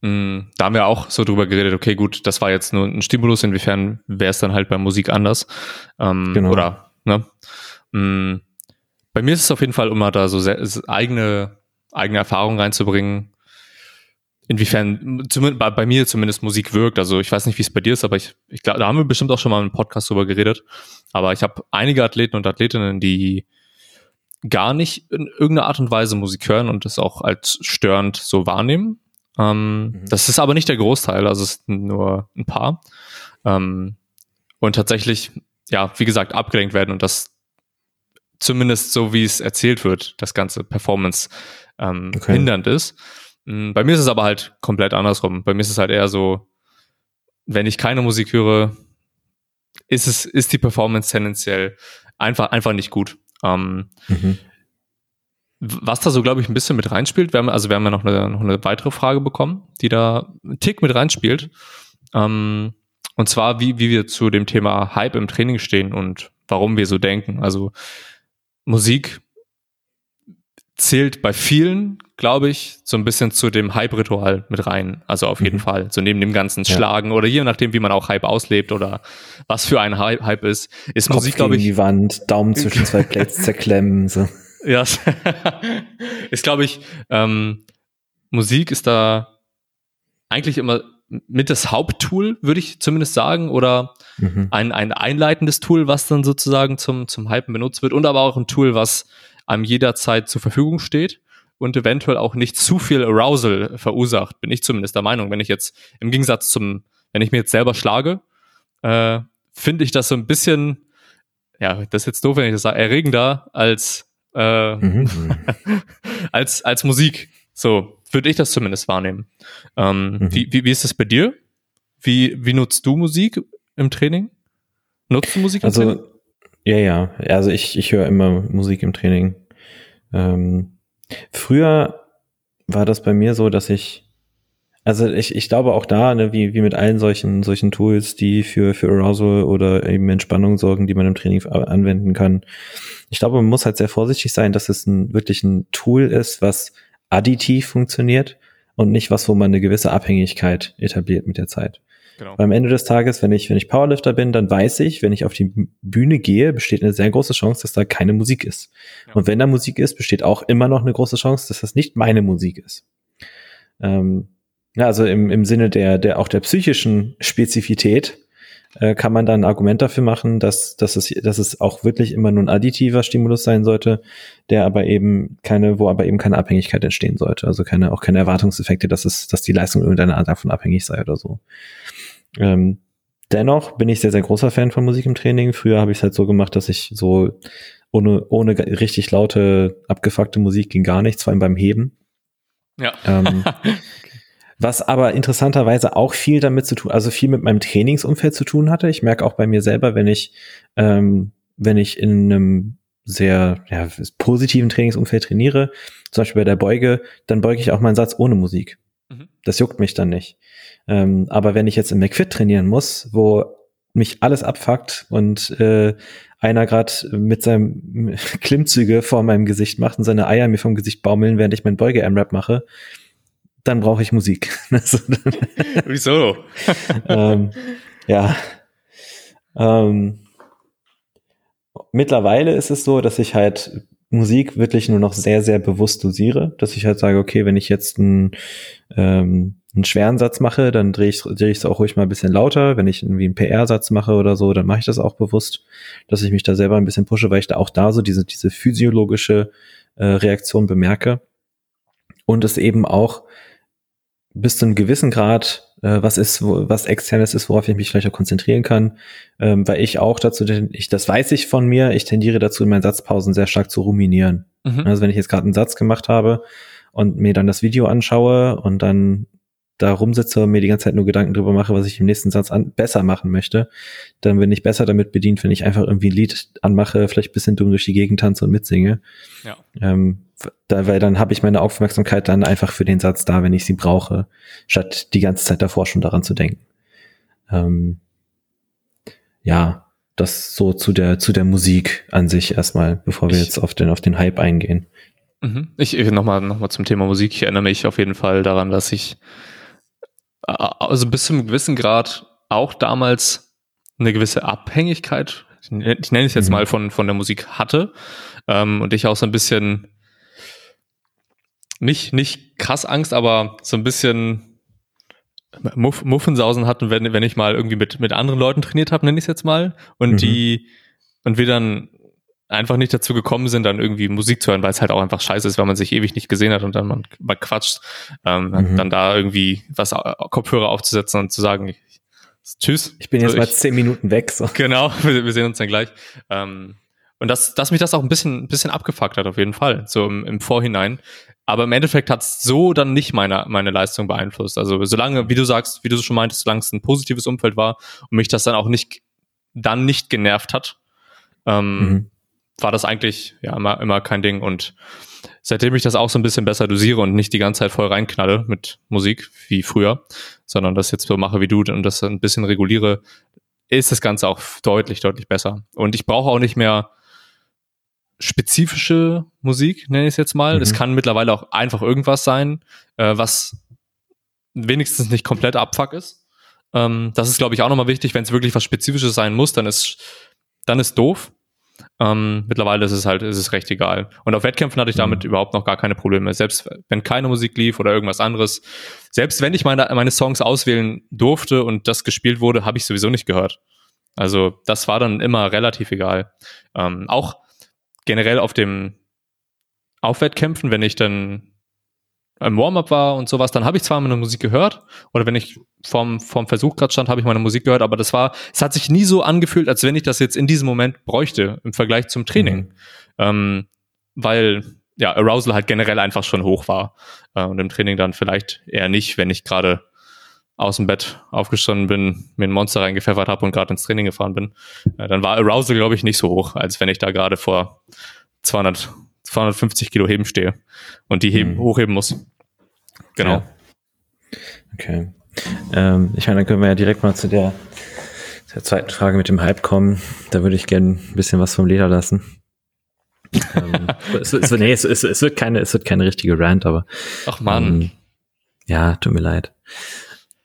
Mhm. Mm, da haben wir auch so drüber geredet, okay, gut, das war jetzt nur ein Stimulus, inwiefern wäre es dann halt bei Musik anders? Ähm, genau. Oder, ne? Mm, bei mir ist es auf jeden Fall immer da so sehr, eigene, eigene Erfahrungen reinzubringen, inwiefern bei, bei, mir zumindest Musik wirkt. Also ich weiß nicht, wie es bei dir ist, aber ich, ich glaube, da haben wir bestimmt auch schon mal im Podcast drüber geredet. Aber ich habe einige Athleten und Athletinnen, die gar nicht in irgendeiner Art und Weise Musik hören und das auch als störend so wahrnehmen. Ähm, mhm. Das ist aber nicht der Großteil, also es sind nur ein paar. Ähm, und tatsächlich, ja, wie gesagt, abgelenkt werden und das zumindest so wie es erzählt wird, das ganze Performance ähm, okay. hindernd ist. Mm, bei mir ist es aber halt komplett andersrum. Bei mir ist es halt eher so, wenn ich keine Musik höre, ist es, ist die Performance tendenziell einfach, einfach nicht gut. Ähm, mhm. Was da so, glaube ich, ein bisschen mit reinspielt, wir haben, also wir haben ja noch eine, noch eine weitere Frage bekommen, die da einen Tick mit reinspielt. Ähm, und zwar, wie, wie wir zu dem Thema Hype im Training stehen und warum wir so denken. Also Musik zählt bei vielen, glaube ich, so ein bisschen zu dem Hype-Ritual mit rein. Also auf jeden mhm. Fall. So neben dem ganzen Schlagen ja. oder je nachdem, wie man auch Hype auslebt oder was für ein Hype ist, ist Kopf Musik, glaube ich. die Wand, Daumen zwischen zwei Plates zerklemmen. So. Ja, ist, glaube ich, ähm, Musik ist da eigentlich immer mit das Haupttool, würde ich zumindest sagen, oder mhm. ein, ein einleitendes Tool, was dann sozusagen zum, zum Hypen benutzt wird und aber auch ein Tool, was einem jederzeit zur Verfügung steht und eventuell auch nicht zu viel Arousal verursacht, bin ich zumindest der Meinung. Wenn ich jetzt im Gegensatz zum, wenn ich mir jetzt selber schlage, äh, finde ich das so ein bisschen, ja, das ist jetzt doof, wenn ich das sage, erregender als, äh, mhm. als, als Musik. So, würde ich das zumindest wahrnehmen. Ähm, mhm. wie, wie, wie ist das bei dir? Wie, wie nutzt du Musik im Training? Nutzt du Musik im also, Training? Ja, ja. Also ich, ich höre immer Musik im Training. Ähm, früher war das bei mir so, dass ich Also ich, ich glaube auch da, ne, wie, wie mit allen solchen, solchen Tools, die für, für Arousal oder eben Entspannung sorgen, die man im Training anwenden kann. Ich glaube, man muss halt sehr vorsichtig sein, dass es ein, wirklich ein Tool ist, was additiv funktioniert und nicht was, wo man eine gewisse Abhängigkeit etabliert mit der Zeit. Genau. Am Ende des Tages, wenn ich, wenn ich Powerlifter bin, dann weiß ich, wenn ich auf die Bühne gehe, besteht eine sehr große Chance, dass da keine Musik ist. Ja. Und wenn da Musik ist, besteht auch immer noch eine große Chance, dass das nicht meine Musik ist. Ähm, ja, also im, im Sinne der, der auch der psychischen Spezifität äh, kann man dann ein Argument dafür machen, dass, dass, es, dass es auch wirklich immer nur ein additiver Stimulus sein sollte, der aber eben keine, wo aber eben keine Abhängigkeit entstehen sollte. Also keine, auch keine Erwartungseffekte, dass es, dass die Leistung irgendeiner Art davon abhängig sei oder so. Ähm, dennoch bin ich sehr, sehr großer Fan von Musik im Training. Früher habe ich es halt so gemacht, dass ich so ohne, ohne richtig laute, abgefuckte Musik ging gar nichts, vor allem beim Heben. Ja. Ähm, was aber interessanterweise auch viel damit zu tun, also viel mit meinem Trainingsumfeld zu tun hatte. Ich merke auch bei mir selber, wenn ich, ähm, wenn ich in einem sehr ja, positiven Trainingsumfeld trainiere, zum Beispiel bei der Beuge, dann beuge ich auch meinen Satz ohne Musik. Mhm. Das juckt mich dann nicht. Ähm, aber wenn ich jetzt im McFit trainieren muss, wo mich alles abfuckt und äh, einer gerade mit seinem Klimmzüge vor meinem Gesicht macht und seine Eier mir vom Gesicht baumeln, während ich mein Beuge-M-Rap mache, dann brauche ich Musik. Also Wieso? ähm, ja. Ähm, mittlerweile ist es so, dass ich halt Musik wirklich nur noch sehr, sehr bewusst dosiere, dass ich halt sage, okay, wenn ich jetzt einen, ähm, einen schweren Satz mache, dann drehe ich es auch ruhig mal ein bisschen lauter. Wenn ich irgendwie einen PR-Satz mache oder so, dann mache ich das auch bewusst, dass ich mich da selber ein bisschen pushe, weil ich da auch da so diese, diese physiologische äh, Reaktion bemerke. Und es eben auch bis zu einem gewissen Grad äh, was ist, wo, was externes ist, worauf ich mich vielleicht auch konzentrieren kann, ähm, weil ich auch dazu, ich das weiß ich von mir, ich tendiere dazu in meinen Satzpausen sehr stark zu ruminieren. Mhm. Also wenn ich jetzt gerade einen Satz gemacht habe und mir dann das Video anschaue und dann da rumsitze und mir die ganze Zeit nur Gedanken drüber mache, was ich im nächsten Satz an, besser machen möchte, dann bin ich besser damit bedient, wenn ich einfach irgendwie ein Lied anmache, vielleicht bisschen dumm durch die Gegend tanze und mitsinge. Ja. Ähm, da, weil dann habe ich meine Aufmerksamkeit dann einfach für den Satz da, wenn ich sie brauche, statt die ganze Zeit davor schon daran zu denken. Ähm, ja, das so zu der zu der Musik an sich erstmal, bevor wir jetzt auf den auf den Hype eingehen. Mhm. Ich nochmal noch mal zum Thema Musik. Ich erinnere mich auf jeden Fall daran, dass ich also bis zu einem gewissen Grad auch damals eine gewisse Abhängigkeit, ich nenne es jetzt mhm. mal von von der Musik hatte ähm, und ich auch so ein bisschen nicht, nicht krass Angst, aber so ein bisschen Muff, Muffensausen hatten, wenn, wenn ich mal irgendwie mit, mit anderen Leuten trainiert habe, nenne ich es jetzt mal. Und mhm. die, und wir dann einfach nicht dazu gekommen sind, dann irgendwie Musik zu hören, weil es halt auch einfach scheiße ist, weil man sich ewig nicht gesehen hat und dann man, man quatscht, ähm, mhm. dann da irgendwie was Kopfhörer aufzusetzen und zu sagen, tschüss. Ich bin jetzt also mal zehn Minuten weg. So. Genau, wir, wir sehen uns dann gleich. Ähm, und dass, dass mich das auch ein bisschen, ein bisschen abgefuckt hat, auf jeden Fall, so im, im Vorhinein. Aber im Endeffekt hat es so dann nicht meine, meine Leistung beeinflusst. Also solange, wie du sagst, wie du schon meintest, solange es ein positives Umfeld war und mich das dann auch nicht, dann nicht genervt hat, ähm, mhm. War das eigentlich ja immer, immer kein Ding. Und seitdem ich das auch so ein bisschen besser dosiere und nicht die ganze Zeit voll reinknalle mit Musik wie früher, sondern das jetzt so mache wie du und das ein bisschen reguliere, ist das Ganze auch deutlich, deutlich besser. Und ich brauche auch nicht mehr spezifische Musik, nenne ich es jetzt mal. Es mhm. kann mittlerweile auch einfach irgendwas sein, äh, was wenigstens nicht komplett Abfuck ist. Ähm, das ist, glaube ich, auch nochmal wichtig. Wenn es wirklich was Spezifisches sein muss, dann ist, dann ist doof. Ähm, mittlerweile ist es halt, ist es recht egal. Und auf Wettkämpfen hatte ich damit mhm. überhaupt noch gar keine Probleme. Selbst wenn keine Musik lief oder irgendwas anderes. Selbst wenn ich meine, meine Songs auswählen durfte und das gespielt wurde, habe ich sowieso nicht gehört. Also das war dann immer relativ egal. Ähm, auch generell auf dem Aufwettkämpfen, wenn ich dann im Warm-up war und sowas, dann habe ich zwar meine Musik gehört oder wenn ich vorm, vorm Versuch gerade stand, habe ich meine Musik gehört, aber das war, es hat sich nie so angefühlt, als wenn ich das jetzt in diesem Moment bräuchte im Vergleich zum Training, mhm. ähm, weil ja Arousal halt generell einfach schon hoch war äh, und im Training dann vielleicht eher nicht, wenn ich gerade aus dem Bett aufgestanden bin, mir ein Monster reingepfeffert habe und gerade ins Training gefahren bin, äh, dann war Arousal, glaube ich, nicht so hoch, als wenn ich da gerade vor 200, 250 Kilo Heben stehe und die heben, mhm. hochheben muss. Genau. Ja. Okay. Ähm, ich meine, dann können wir ja direkt mal zu der, der zweiten Frage mit dem Hype kommen. Da würde ich gerne ein bisschen was vom Leder lassen. ähm, es, es, nee, es, es, wird keine, es wird keine richtige Rant, aber. Ach man. Ähm, ja, tut mir leid.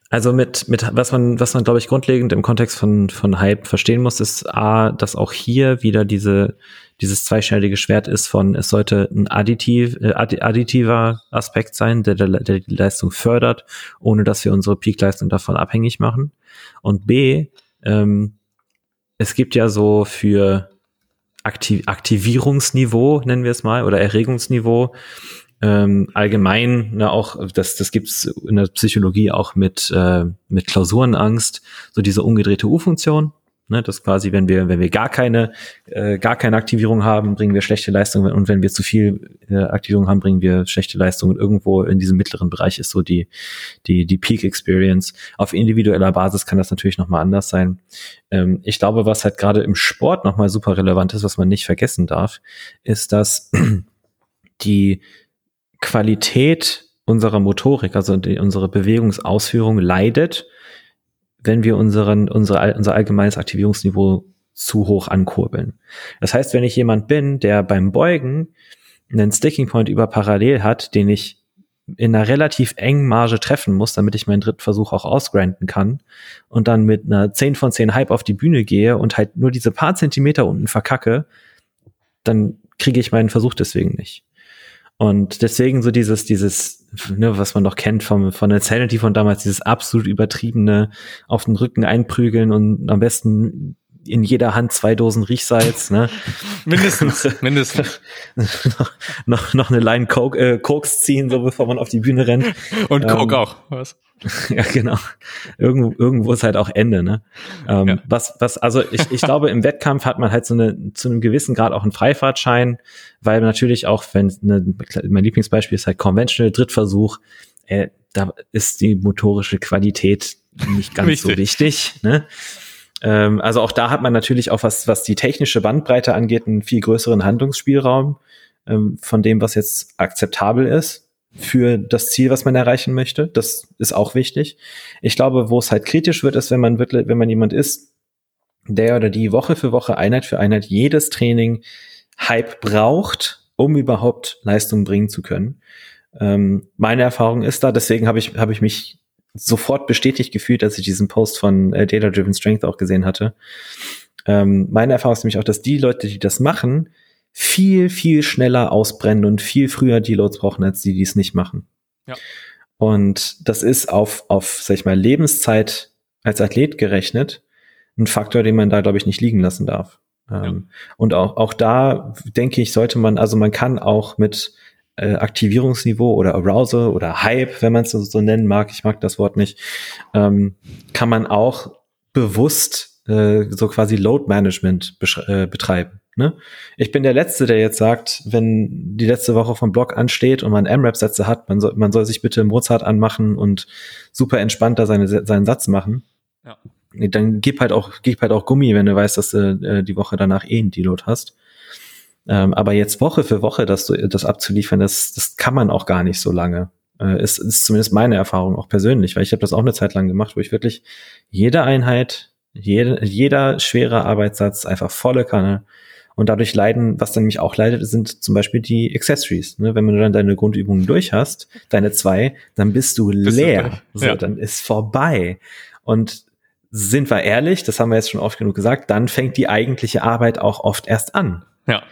Also mit, mit was man, was man, glaube ich, grundlegend im Kontext von, von Hype verstehen muss, ist A, dass auch hier wieder diese, dieses zweischneidige Schwert ist von, es sollte ein additiv, äh, additiver Aspekt sein, der, der, der die Leistung fördert, ohne dass wir unsere Peakleistung davon abhängig machen. Und B, ähm, es gibt ja so für Aktiv Aktivierungsniveau, nennen wir es mal, oder Erregungsniveau, ähm, allgemein, ne, auch das, das gibt's in der Psychologie auch mit, äh, mit Klausurenangst, so diese umgedrehte U-Funktion. Ne, das quasi, wenn wir, wenn wir gar keine, äh, gar keine Aktivierung haben, bringen wir schlechte Leistungen und wenn wir zu viel äh, Aktivierung haben, bringen wir schlechte Leistungen. Irgendwo in diesem mittleren Bereich ist so die, die, die Peak Experience. Auf individueller Basis kann das natürlich nochmal anders sein. Ähm, ich glaube, was halt gerade im Sport nochmal super relevant ist, was man nicht vergessen darf, ist, dass die Qualität unserer Motorik, also unsere Bewegungsausführung leidet, wenn wir unseren, unsere, unser allgemeines Aktivierungsniveau zu hoch ankurbeln. Das heißt, wenn ich jemand bin, der beim Beugen einen Sticking Point über parallel hat, den ich in einer relativ engen Marge treffen muss, damit ich meinen dritten Versuch auch ausgranten kann und dann mit einer 10 von 10 Hype auf die Bühne gehe und halt nur diese paar Zentimeter unten verkacke, dann kriege ich meinen Versuch deswegen nicht. Und deswegen so dieses, dieses, ne, was man noch kennt vom, von der Sanity von damals, dieses absolut übertriebene auf den Rücken einprügeln und am besten in jeder Hand zwei Dosen Riechsalz, ne? mindestens, mindestens. noch, noch, noch eine Line Coke, äh, Cokes ziehen, so bevor man auf die Bühne rennt. Und ähm, Coke auch, was? ja, genau. Irgendwo, irgendwo ist halt auch Ende, ne? Ähm, ja. Was, was, also ich, ich glaube, im Wettkampf hat man halt so eine, zu einem gewissen Grad auch einen Freifahrtschein, weil natürlich auch, wenn, ne, mein Lieblingsbeispiel ist halt Conventional Drittversuch, äh, da ist die motorische Qualität nicht ganz wichtig. so wichtig, ne? Ähm, also auch da hat man natürlich auch was, was die technische Bandbreite angeht, einen viel größeren Handlungsspielraum ähm, von dem, was jetzt akzeptabel ist für das Ziel, was man erreichen möchte. Das ist auch wichtig. Ich glaube, wo es halt kritisch wird, ist, wenn man wirklich, wenn man jemand ist, der oder die Woche für Woche, Einheit für Einheit jedes Training Hype braucht, um überhaupt Leistung bringen zu können. Ähm, meine Erfahrung ist da, deswegen habe ich, habe ich mich sofort bestätigt gefühlt, als ich diesen Post von äh, Data Driven Strength auch gesehen hatte. Ähm, meine Erfahrung ist nämlich auch, dass die Leute, die das machen, viel, viel schneller ausbrennen und viel früher Deloads brauchen, als die, die es nicht machen. Ja. Und das ist auf, auf, sag ich mal, Lebenszeit als Athlet gerechnet ein Faktor, den man da, glaube ich, nicht liegen lassen darf. Ja. Ähm, und auch, auch da, denke ich, sollte man, also man kann auch mit äh, Aktivierungsniveau oder Arousal oder Hype, wenn man es so, nennen mag, ich mag das Wort nicht, ähm, kann man auch bewusst äh, so quasi Load Management äh, betreiben. Ne? Ich bin der Letzte, der jetzt sagt, wenn die letzte Woche vom Blog ansteht und man M-Rap-Sätze hat, man soll, man soll sich bitte Mozart anmachen und super entspannt da seine, seinen Satz machen. Ja. Dann gib halt auch, gib halt auch Gummi, wenn du weißt, dass du äh, die Woche danach eh einen Deload hast. Ähm, aber jetzt Woche für Woche das, das abzuliefern, das, das kann man auch gar nicht so lange. Äh, ist, ist zumindest meine Erfahrung auch persönlich, weil ich habe das auch eine Zeit lang gemacht, wo ich wirklich jede Einheit, jede, jeder schwere Arbeitssatz einfach volle Kanne und dadurch leiden, was dann nämlich auch leidet, sind zum Beispiel die Accessories. Ne? Wenn du dann deine Grundübungen durch hast, deine zwei, dann bist du bist leer. Du so, ja. dann ist vorbei. Und sind wir ehrlich, das haben wir jetzt schon oft genug gesagt, dann fängt die eigentliche Arbeit auch oft erst an. Ja.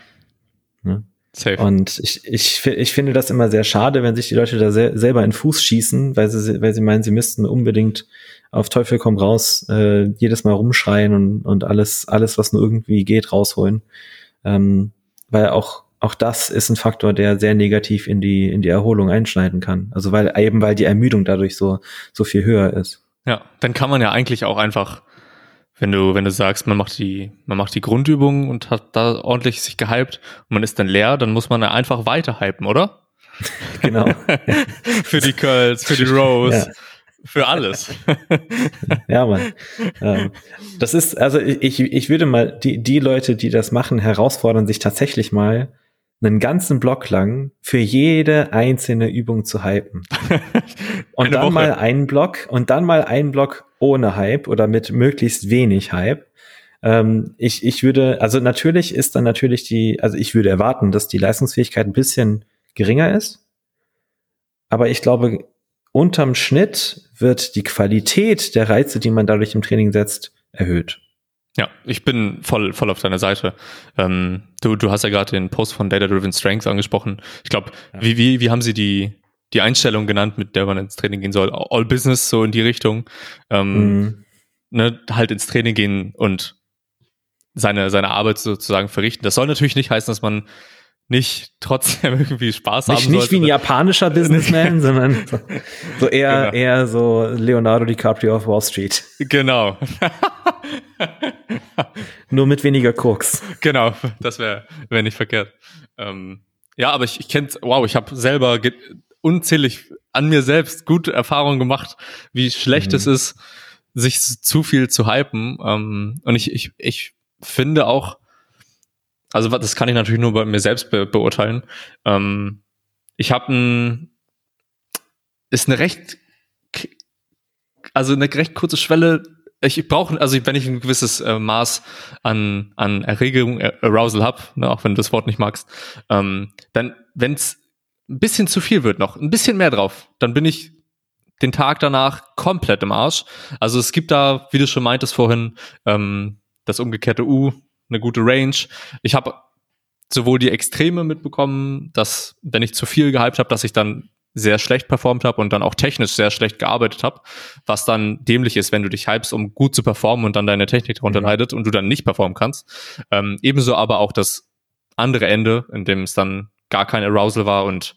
Ne? Safe. Und ich, ich, ich finde das immer sehr schade, wenn sich die Leute da se selber in Fuß schießen, weil sie, weil sie meinen, sie müssten unbedingt auf Teufel komm raus äh, jedes Mal rumschreien und, und alles, alles, was nur irgendwie geht, rausholen. Ähm, weil auch, auch das ist ein Faktor, der sehr negativ in die, in die Erholung einschneiden kann. Also weil eben weil die Ermüdung dadurch so, so viel höher ist. Ja, dann kann man ja eigentlich auch einfach, wenn du, wenn du sagst, man macht die, man macht die Grundübungen und hat da ordentlich sich gehypt und man ist dann leer, dann muss man ja einfach weiter hypen, oder? genau. für die Curls, für die Rows. Ja für alles. ja, Mann. Ähm, das ist, also ich, ich würde mal, die, die Leute, die das machen, herausfordern, sich tatsächlich mal einen ganzen Block lang für jede einzelne Übung zu hypen. und dann Woche. mal einen Block und dann mal einen Block ohne Hype oder mit möglichst wenig Hype. Ähm, ich, ich würde, also natürlich ist dann natürlich die, also ich würde erwarten, dass die Leistungsfähigkeit ein bisschen geringer ist. Aber ich glaube, unterm Schnitt wird die Qualität der Reize, die man dadurch im Training setzt, erhöht. Ja, ich bin voll, voll auf deiner Seite. Ähm, du, du hast ja gerade den Post von Data Driven Strengths angesprochen. Ich glaube, ja. wie, wie, wie haben sie die, die Einstellung genannt, mit der man ins Training gehen soll? All Business, so in die Richtung. Ähm, mhm. ne, halt ins Training gehen und seine, seine Arbeit sozusagen verrichten. Das soll natürlich nicht heißen, dass man nicht trotzdem irgendwie Spaß nicht, haben Nicht wie ein japanischer Businessman, sondern so, so eher, genau. eher so Leonardo DiCaprio auf Wall Street. Genau. Nur mit weniger Koks. Genau, das wäre wär nicht verkehrt. Ähm, ja, aber ich, ich kenne, wow, ich habe selber unzählig an mir selbst gute Erfahrungen gemacht, wie schlecht mhm. es ist, sich zu viel zu hypen. Ähm, und ich, ich, ich finde auch, also das kann ich natürlich nur bei mir selbst be beurteilen. Ähm, ich habe ein, ist eine recht, also eine recht kurze Schwelle ich brauche, also wenn ich ein gewisses äh, Maß an, an Erregung, äh, Arousal habe, ne, auch wenn du das Wort nicht magst, ähm, dann, wenn es ein bisschen zu viel wird noch, ein bisschen mehr drauf, dann bin ich den Tag danach komplett im Arsch. Also es gibt da, wie du schon meintest vorhin, ähm, das umgekehrte U, eine gute Range. Ich habe sowohl die Extreme mitbekommen, dass wenn ich zu viel gehypt habe, dass ich dann sehr schlecht performt habe und dann auch technisch sehr schlecht gearbeitet habe, was dann dämlich ist, wenn du dich hypst, um gut zu performen und dann deine Technik darunter mhm. leidet und du dann nicht performen kannst. Ähm, ebenso aber auch das andere Ende, in dem es dann gar kein Arousal war und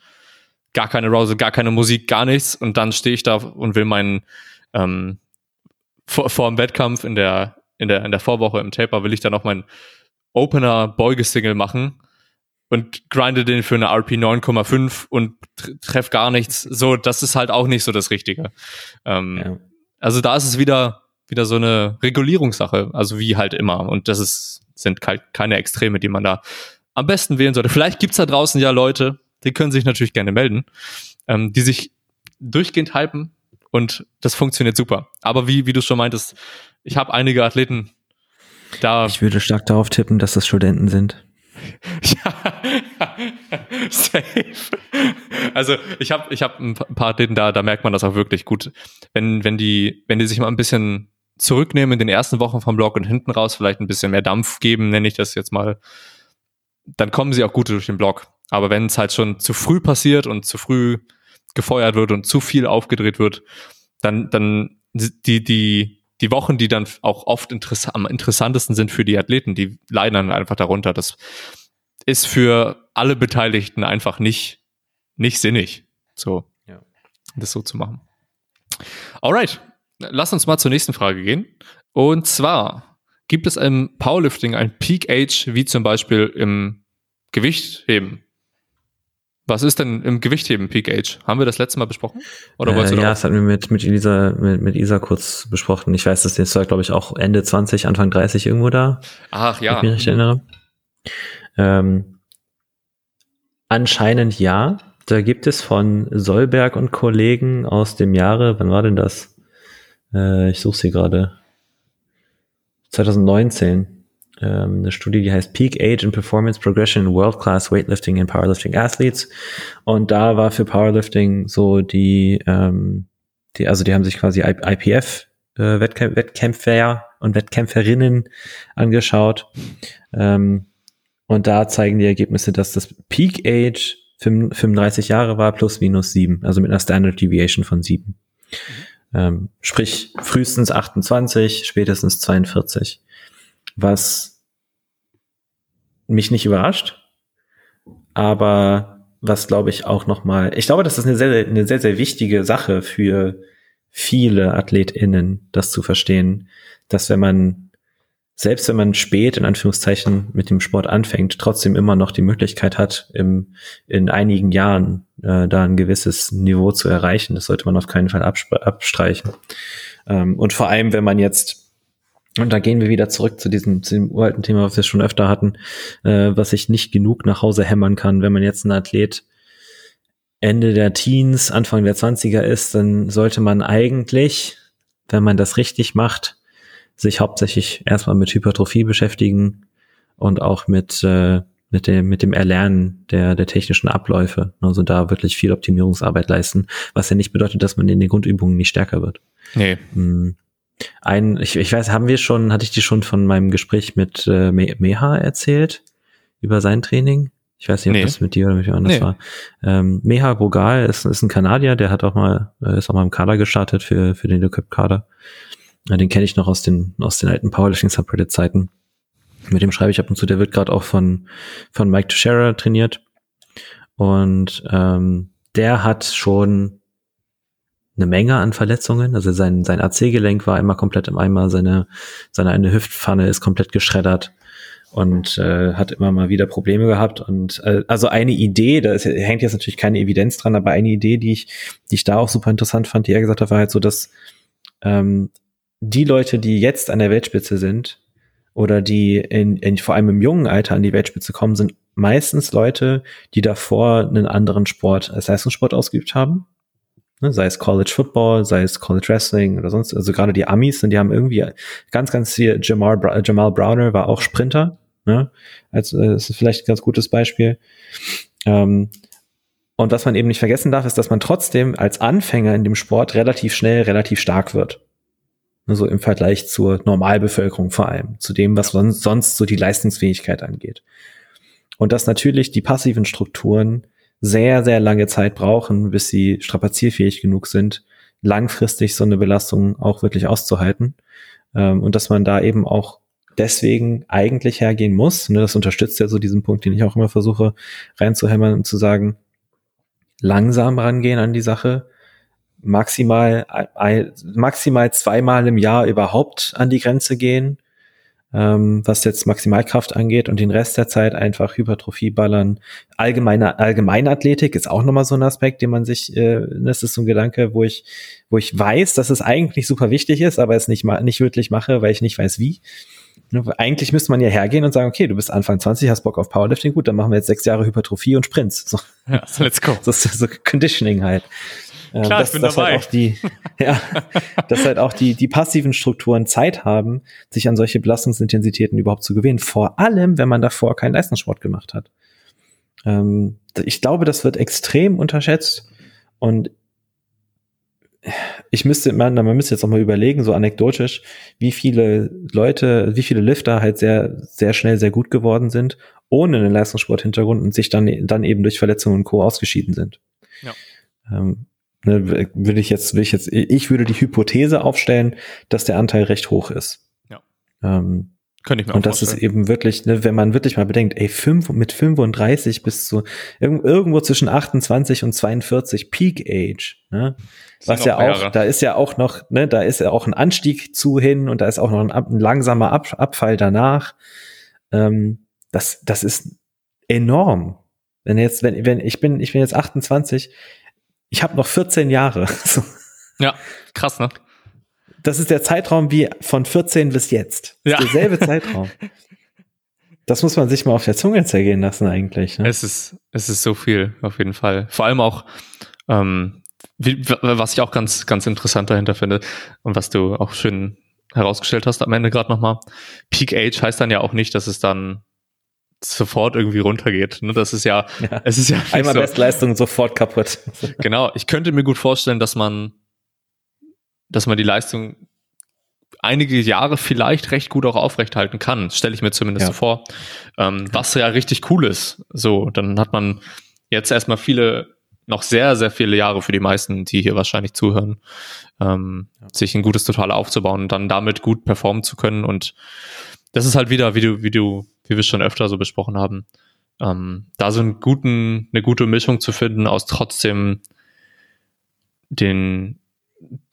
gar keine Arousal, gar keine Musik, gar nichts und dann stehe ich da und will meinen ähm, vor, vor dem Wettkampf in der in der in der Vorwoche im Taper will ich dann auch meinen Opener Beugesingle machen und grinde den für eine RP 9,5 und treff gar nichts. So, das ist halt auch nicht so das Richtige. Ähm, ja. Also da ist es wieder, wieder so eine Regulierungssache, also wie halt immer. Und das ist, sind keine Extreme, die man da am besten wählen sollte. Vielleicht gibt's da draußen ja Leute, die können sich natürlich gerne melden, ähm, die sich durchgehend hypen und das funktioniert super. Aber wie, wie du schon meintest, ich habe einige Athleten da. Ich würde stark darauf tippen, dass das Studenten sind. ja, safe. Also ich habe ich hab ein paar Athleten da, da merkt man das auch wirklich gut. Wenn, wenn die, wenn die sich mal ein bisschen zurücknehmen in den ersten Wochen vom Blog und hinten raus vielleicht ein bisschen mehr Dampf geben, nenne ich das jetzt mal, dann kommen sie auch gut durch den Blog. Aber wenn es halt schon zu früh passiert und zu früh gefeuert wird und zu viel aufgedreht wird, dann, dann die, die, die Wochen, die dann auch oft interess am interessantesten sind für die Athleten, die leiden dann einfach darunter. Das ist für alle Beteiligten einfach nicht, nicht sinnig, so, ja. das so zu machen. Alright, lass uns mal zur nächsten Frage gehen. Und zwar, gibt es im Powerlifting ein Peak Age, wie zum Beispiel im Gewichtheben? Was ist denn im Gewichtheben Peak Age? Haben wir das letzte Mal besprochen? Oder äh, ja, das hatten wir mit, mit Elisa, mit, mit Isa kurz besprochen. Ich weiß, das ist jetzt, glaube ich, auch Ende 20, Anfang 30 irgendwo da. Ach ja. Wenn ich mich richtig erinnere. Ähm, anscheinend ja. Da gibt es von Solberg und Kollegen aus dem Jahre, wann war denn das? Äh, ich suche sie gerade. 2019 ähm, eine Studie, die heißt Peak Age and Performance Progression in World Class Weightlifting and Powerlifting Athletes. Und da war für Powerlifting so die, ähm, die also die haben sich quasi IPF äh, Wettkämp Wettkämpfer und Wettkämpferinnen angeschaut. Ähm, und da zeigen die Ergebnisse, dass das Peak Age 35 Jahre war plus minus 7, also mit einer Standard Deviation von 7. Mhm. Ähm, sprich frühestens 28, spätestens 42 was mich nicht überrascht, aber was glaube ich auch noch mal, ich glaube, das ist eine sehr, eine sehr, sehr wichtige Sache für viele AthletInnen, das zu verstehen, dass wenn man, selbst wenn man spät in Anführungszeichen mit dem Sport anfängt, trotzdem immer noch die Möglichkeit hat, im, in einigen Jahren äh, da ein gewisses Niveau zu erreichen. Das sollte man auf keinen Fall abstreichen. Ähm, und vor allem, wenn man jetzt Und da gehen wir wieder zurück zu diesem, zu dem uralten Thema, was wir schon öfter hatten, äh, was ich nicht genug nach Hause hämmern kann. Wenn man jetzt ein Athlet Ende der Teens, Anfang der 20er ist, dann sollte man eigentlich, wenn man das richtig macht, sich hauptsächlich erstmal mit Hypertrophie beschäftigen und auch mit, äh, mit, dem, mit dem Erlernen der, der technischen Abläufe. Also da wirklich viel Optimierungsarbeit leisten, was ja nicht bedeutet, dass man in den Grundübungen nicht stärker wird. Nee. Hm. Ein, ich, ich weiß, haben wir schon, hatte ich die schon von meinem Gespräch mit äh, Meha erzählt über sein Training? Ich weiß nicht, ob nee. das mit dir oder mit jemand anders nee. war. Ähm, Meha Bogal ist, ist ein Kanadier, der hat auch mal, äh, ist auch mal im Kader gestartet für, für den Equip-Kader. Den kenne ich noch aus den, aus den alten Powerlifting Subreddit Zeiten. Mit dem schreibe ich ab und zu, der wird gerade auch von, von Mike Teixeira trainiert. Und ähm, der hat schon eine Menge an Verletzungen. Also sein, sein AC-Gelenk war immer komplett im Eimer, seine, seine eine Hüftpfanne ist komplett geschreddert und äh, hat immer mal wieder Probleme gehabt. Und äh, also eine Idee, da ist, hängt jetzt natürlich keine Evidenz dran, aber eine Idee, die ich, die ich da auch super interessant fand, die er gesagt hat, war halt so, dass ähm, die Leute, die jetzt an der Weltspitze sind, oder die in, in, vor allem im jungen Alter an die Weltspitze kommen, sind meistens Leute, die davor einen anderen Sport als Leistungssport ausgeübt haben. Ne, sei es College Football, sei es College Wrestling oder sonst, also gerade die Amis, die haben irgendwie ganz, ganz viel, Jamal, Jamal Browner war auch Sprinter, ne? Also, das ist vielleicht ein ganz gutes Beispiel. Ähm, und was man eben nicht vergessen darf, ist, dass man trotzdem als Anfänger in dem Sport relativ schnell relativ stark wird. Also im Vergleich zur Normalbevölkerung vor allem, zu dem, was sonst, sonst so die Leistungsfähigkeit angeht. Und dass natürlich die passiven Strukturen sehr, sehr lange Zeit brauchen, bis sie strapazierfähig genug sind, langfristig so eine Belastung auch wirklich auszuhalten. Ähm, und dass man da eben auch deswegen eigentlich hergehen muss. Ne, das unterstützt ja so diesen Punkt, den ich auch immer versuche reinzuhämmern und zu sagen, langsam rangehen an die Sache, maximal, maximal zweimal im Jahr überhaupt an die Grenze gehen, ähm, was jetzt Maximalkraft angeht und den Rest der Zeit einfach Hypertrophie ballern. Allgemeine Allgemeinathletik ist auch nochmal so ein Aspekt, den man sich, äh, das ist so ein Gedanke, wo ich, wo ich weiß, dass es eigentlich super wichtig ist, aber es nicht, nicht wirklich mache, weil ich nicht weiß wie. Eigentlich müsste man ja hergehen und sagen, okay, du bist Anfang 20, hast Bock auf Powerlifting, gut, dann machen wir jetzt sechs Jahre Hypertrophie und Sprints. So. Ja, let's go. Das ist so Conditioning halt. Ähm, Klar, dass, ich bin dass dabei. Halt auch die, ja, dass halt auch die, die passiven Strukturen Zeit haben, sich an solche Belastungsintensitäten überhaupt zu gewöhnen. Vor allem, wenn man davor keinen Leistungssport gemacht hat. Ähm, ich glaube, das wird extrem unterschätzt und ich müsste, man, man müsste jetzt auch mal überlegen, so anekdotisch, wie viele Leute, wie viele Lifter halt sehr, sehr schnell sehr gut geworden sind, ohne einen Leistungssporthintergrund und sich dann, dann eben durch Verletzungen und Co. ausgeschieden sind. Ja. Ähm, ne, würde ich jetzt, will ich jetzt, ich würde die Hypothese aufstellen, dass der Anteil recht hoch ist. Ja. Ähm, könnte ich mir Und das ist eben wirklich, ne, wenn man wirklich mal bedenkt, ey, fünf, mit 35 bis zu irgendwo zwischen 28 und 42 Peak Age, ne? Was ja auch, da ist ja auch noch, ne, da ist ja auch ein Anstieg zu hin und da ist auch noch ein, ein langsamer Ab, Abfall danach. Ähm, das, das ist enorm. Wenn jetzt, wenn, wenn ich bin, ich bin jetzt 28, ich habe noch 14 Jahre. ja, krass, ne? Das ist der Zeitraum wie von 14 bis jetzt. Ja. derselbe Zeitraum. Das muss man sich mal auf der Zunge zergehen lassen eigentlich. Ne? Es ist, es ist so viel auf jeden Fall. Vor allem auch, ähm, wie, was ich auch ganz, ganz interessant dahinter finde und was du auch schön herausgestellt hast am Ende gerade nochmal. Peak Age heißt dann ja auch nicht, dass es dann sofort irgendwie runtergeht. Ne? Das ist ja, ja. es ist ja einmal so. Bestleistung sofort kaputt. genau. Ich könnte mir gut vorstellen, dass man, dass man die Leistung einige Jahre vielleicht recht gut auch aufrechthalten kann. Stelle ich mir zumindest ja. so vor. Ähm, was ja richtig cool ist. So, dann hat man jetzt erstmal viele, noch sehr, sehr viele Jahre für die meisten, die hier wahrscheinlich zuhören, ähm, ja. sich ein gutes Total aufzubauen und dann damit gut performen zu können. Und das ist halt wieder, wie du, wie du wie wir es schon öfter so besprochen haben, ähm, da so einen guten, eine gute Mischung zu finden aus trotzdem den,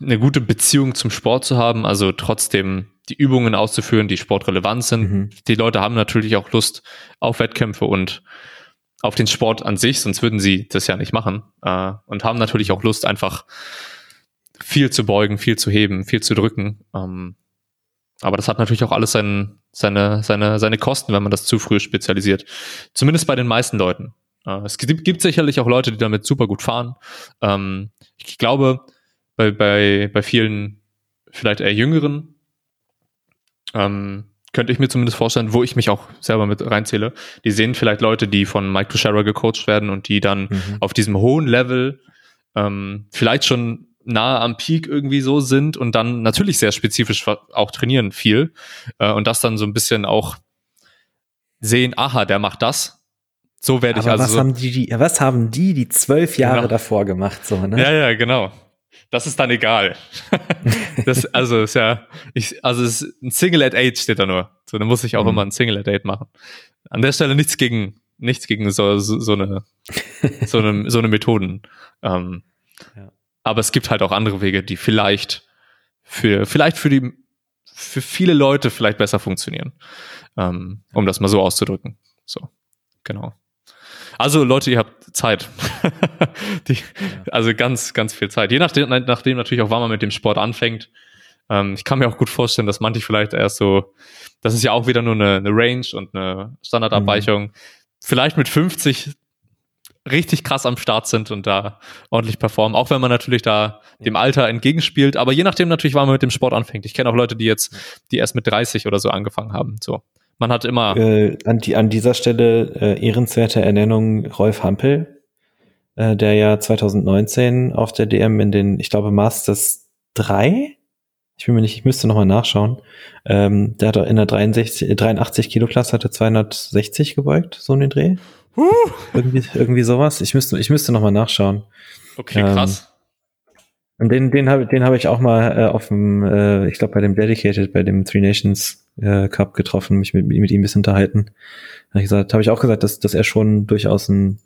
eine gute Beziehung zum Sport zu haben, also trotzdem die Übungen auszuführen, die sportrelevant sind. Mhm. Die Leute haben natürlich auch Lust auf Wettkämpfe und auf den Sport an sich, sonst würden sie das ja nicht machen. Äh, und haben natürlich auch Lust, einfach viel zu beugen, viel zu heben, viel zu drücken. Ähm, Aber das hat natürlich auch alles sein, seine, seine, seine Kosten, wenn man das zu früh spezialisiert. Zumindest bei den meisten Leuten. Äh, es gibt, gibt sicherlich auch Leute, die damit super gut fahren. Ähm, ich glaube, bei, bei, bei vielen vielleicht eher Jüngeren ähm, könnte ich mir zumindest vorstellen, wo ich mich auch selber mit reinzähle. Die sehen vielleicht Leute, die von Mike Tuchera gecoacht werden und die dann mhm. auf diesem hohen Level ähm, vielleicht schon nahe am Peak irgendwie so sind und dann natürlich sehr spezifisch auch trainieren viel äh, und das dann so ein bisschen auch sehen, aha, der macht das. So werde ich also. Was, so haben die, die, was haben die die zwölf Jahre genau. davor gemacht? So, ne? Ja, ja, genau. Das ist dann egal. das, also ist ja, ich, also es ist ein Single at Eight steht da nur. So, dann muss ich auch mhm. immer ein Single at Eight machen. An der Stelle nichts gegen, nichts gegen so, so, so eine, so eine, so eine Methoden. Ähm, ja. Aber es gibt halt auch andere Wege, die vielleicht für, vielleicht für die, für viele Leute vielleicht besser funktionieren. Ähm, um das mal so auszudrücken. So, genau. Also Leute, ihr habt Zeit. die. Also ganz, ganz viel Zeit. Je nachdem, nachdem natürlich auch, wann man mit dem Sport anfängt. Ähm, ich kann mir auch gut vorstellen, dass manche vielleicht erst so, das ist ja auch wieder nur eine, eine Range und eine Standardabweichung. Mhm. Vielleicht mit 50 richtig krass am Start sind und da ordentlich performen, auch wenn man natürlich da dem Alter entgegenspielt, aber je nachdem natürlich, wann man mit dem Sport anfängt. Ich kenne auch Leute, die jetzt, die erst mit 30 oder so angefangen haben. So. Man hat immer. Äh, an, die, an dieser Stelle äh, ehrenswerte Ernennung Rolf Hampel, äh, der ja 2019 auf der DM in den, ich glaube, Masters 3, ich bin mir nicht, ich müsste nochmal nachschauen, ähm, der hat in der 63, 83 Kilo Klasse hatte 260 gebeugt, so in den Dreh. Uh. Irgendwie, irgendwie sowas. Ich müsste, ich müsste nochmal nachschauen. Okay, krass. Ähm, und den, den habe den hab ich auch mal äh, auf dem, äh, ich glaube bei dem Dedicated, bei dem Three Nations äh, Cup getroffen, mich mit, mit ihm ein bisschen unterhalten. Habe ich gesagt, habe ich auch gesagt, dass, dass er schon durchaus ein,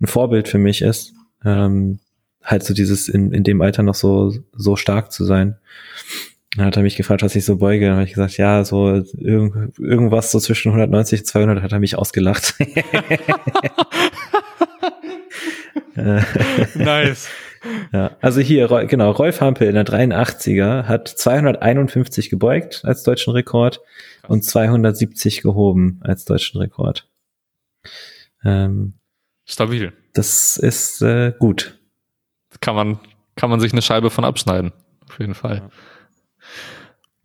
ein Vorbild für mich ist. Ähm, halt so dieses in, in dem Alter noch so, so stark zu sein. Dann hat er mich gefragt, was ich so beuge. Dann habe ich gesagt, ja, so irgend, irgendwas so zwischen 190 und 200 hat er mich ausgelacht. nice. Ja, also hier, genau, Rolf Hampel in der 83er hat 251 gebeugt als deutschen Rekord und 270 gehoben als deutschen Rekord. Ähm, Stabil. Das ist äh, gut. Kann man, kann man sich eine Scheibe von abschneiden. Auf jeden Fall. Ja.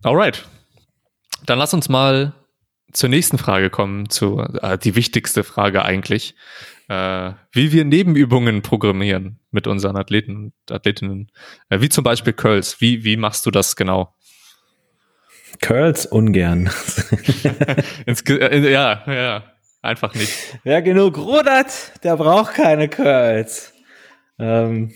Alright. Dann lass uns mal zur nächsten Frage kommen, zu äh, die wichtigste Frage eigentlich äh, wie wir Nebenübungen programmieren mit unseren Athleten und Athletinnen. Äh, wie zum Beispiel Curls. Wie, wie machst du das genau? Curls ungern. Äh, ja, ja, einfach nicht. Wer genug rudert, der braucht keine Curls. Ähm,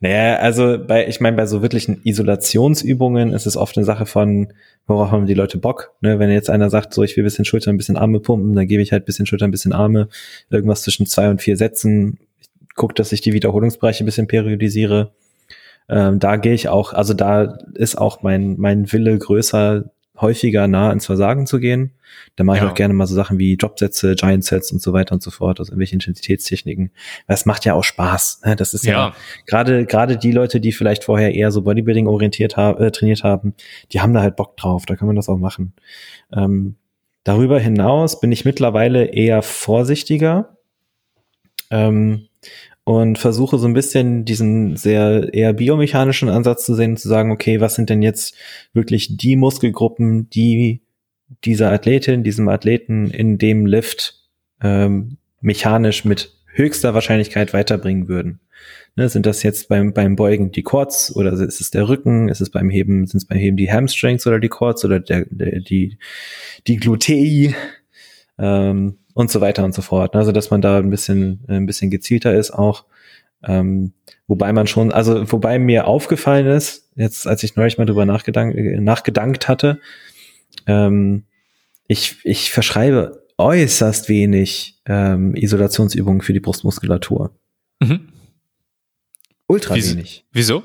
naja, also bei, ich meine, bei so wirklichen Isolationsübungen ist es oft eine Sache von, worauf haben die Leute Bock? Ne? Wenn jetzt einer sagt, so ich will bisschen Schulter, ein bisschen Arme pumpen, dann gebe ich halt ein bisschen Schulter, ein bisschen Arme, irgendwas zwischen zwei und vier Sätzen, guck, dass ich die Wiederholungsbereiche ein bisschen periodisiere. Ähm, da gehe ich auch, also da ist auch mein, mein Wille größer, häufiger nah ins Versagen zu gehen. Da mache ja. ich auch gerne mal so Sachen wie Dropsätze, Giant Sets und so weiter und so fort, also irgendwelche Intensitätstechniken. Das macht ja auch Spaß. Ne? Das ist ja, ja gerade gerade die Leute, die vielleicht vorher eher so Bodybuilding orientiert haben, äh, trainiert haben, die haben da halt Bock drauf. Da kann man das auch machen. Ähm, darüber hinaus bin ich mittlerweile eher vorsichtiger. Ähm, und versuche so ein bisschen diesen sehr eher biomechanischen Ansatz zu sehen, zu sagen, okay, was sind denn jetzt wirklich die Muskelgruppen, die dieser Athletin, diesem Athleten in dem Lift ähm, mechanisch mit höchster Wahrscheinlichkeit weiterbringen würden. Ne, sind das jetzt beim, beim Beugen die Quads oder ist es der Rücken? Ist es beim Heben, sind es beim Heben die Hamstrings oder die Quads oder der, der, die, die Glutei? Ähm, und so weiter und so fort. Also dass man da ein bisschen ein bisschen gezielter ist auch. Ähm, wobei man schon, also wobei mir aufgefallen ist, jetzt als ich neulich mal drüber nachgedankt, nachgedankt hatte, ähm, ich, ich verschreibe äußerst wenig ähm, Isolationsübungen für die Brustmuskulatur. Mhm. Ultra Wieso? wenig. Wieso?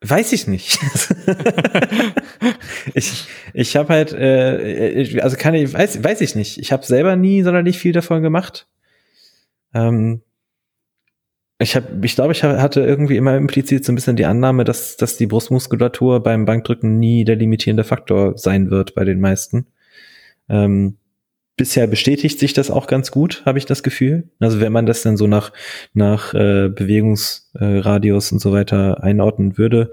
Weiß ich nicht. ich ich habe halt, äh, also ich, weiß, weiß ich nicht. Ich habe selber nie sonderlich viel davon gemacht. Ähm, ich habe, ich glaube, ich hatte irgendwie immer implizit so ein bisschen die Annahme, dass, dass die Brustmuskulatur beim Bankdrücken nie der limitierende Faktor sein wird bei den meisten. Ähm, bisher bestätigt sich das auch ganz gut, habe ich das Gefühl. Also wenn man das dann so nach, nach äh, Bewegungsradius äh, und so weiter einordnen würde,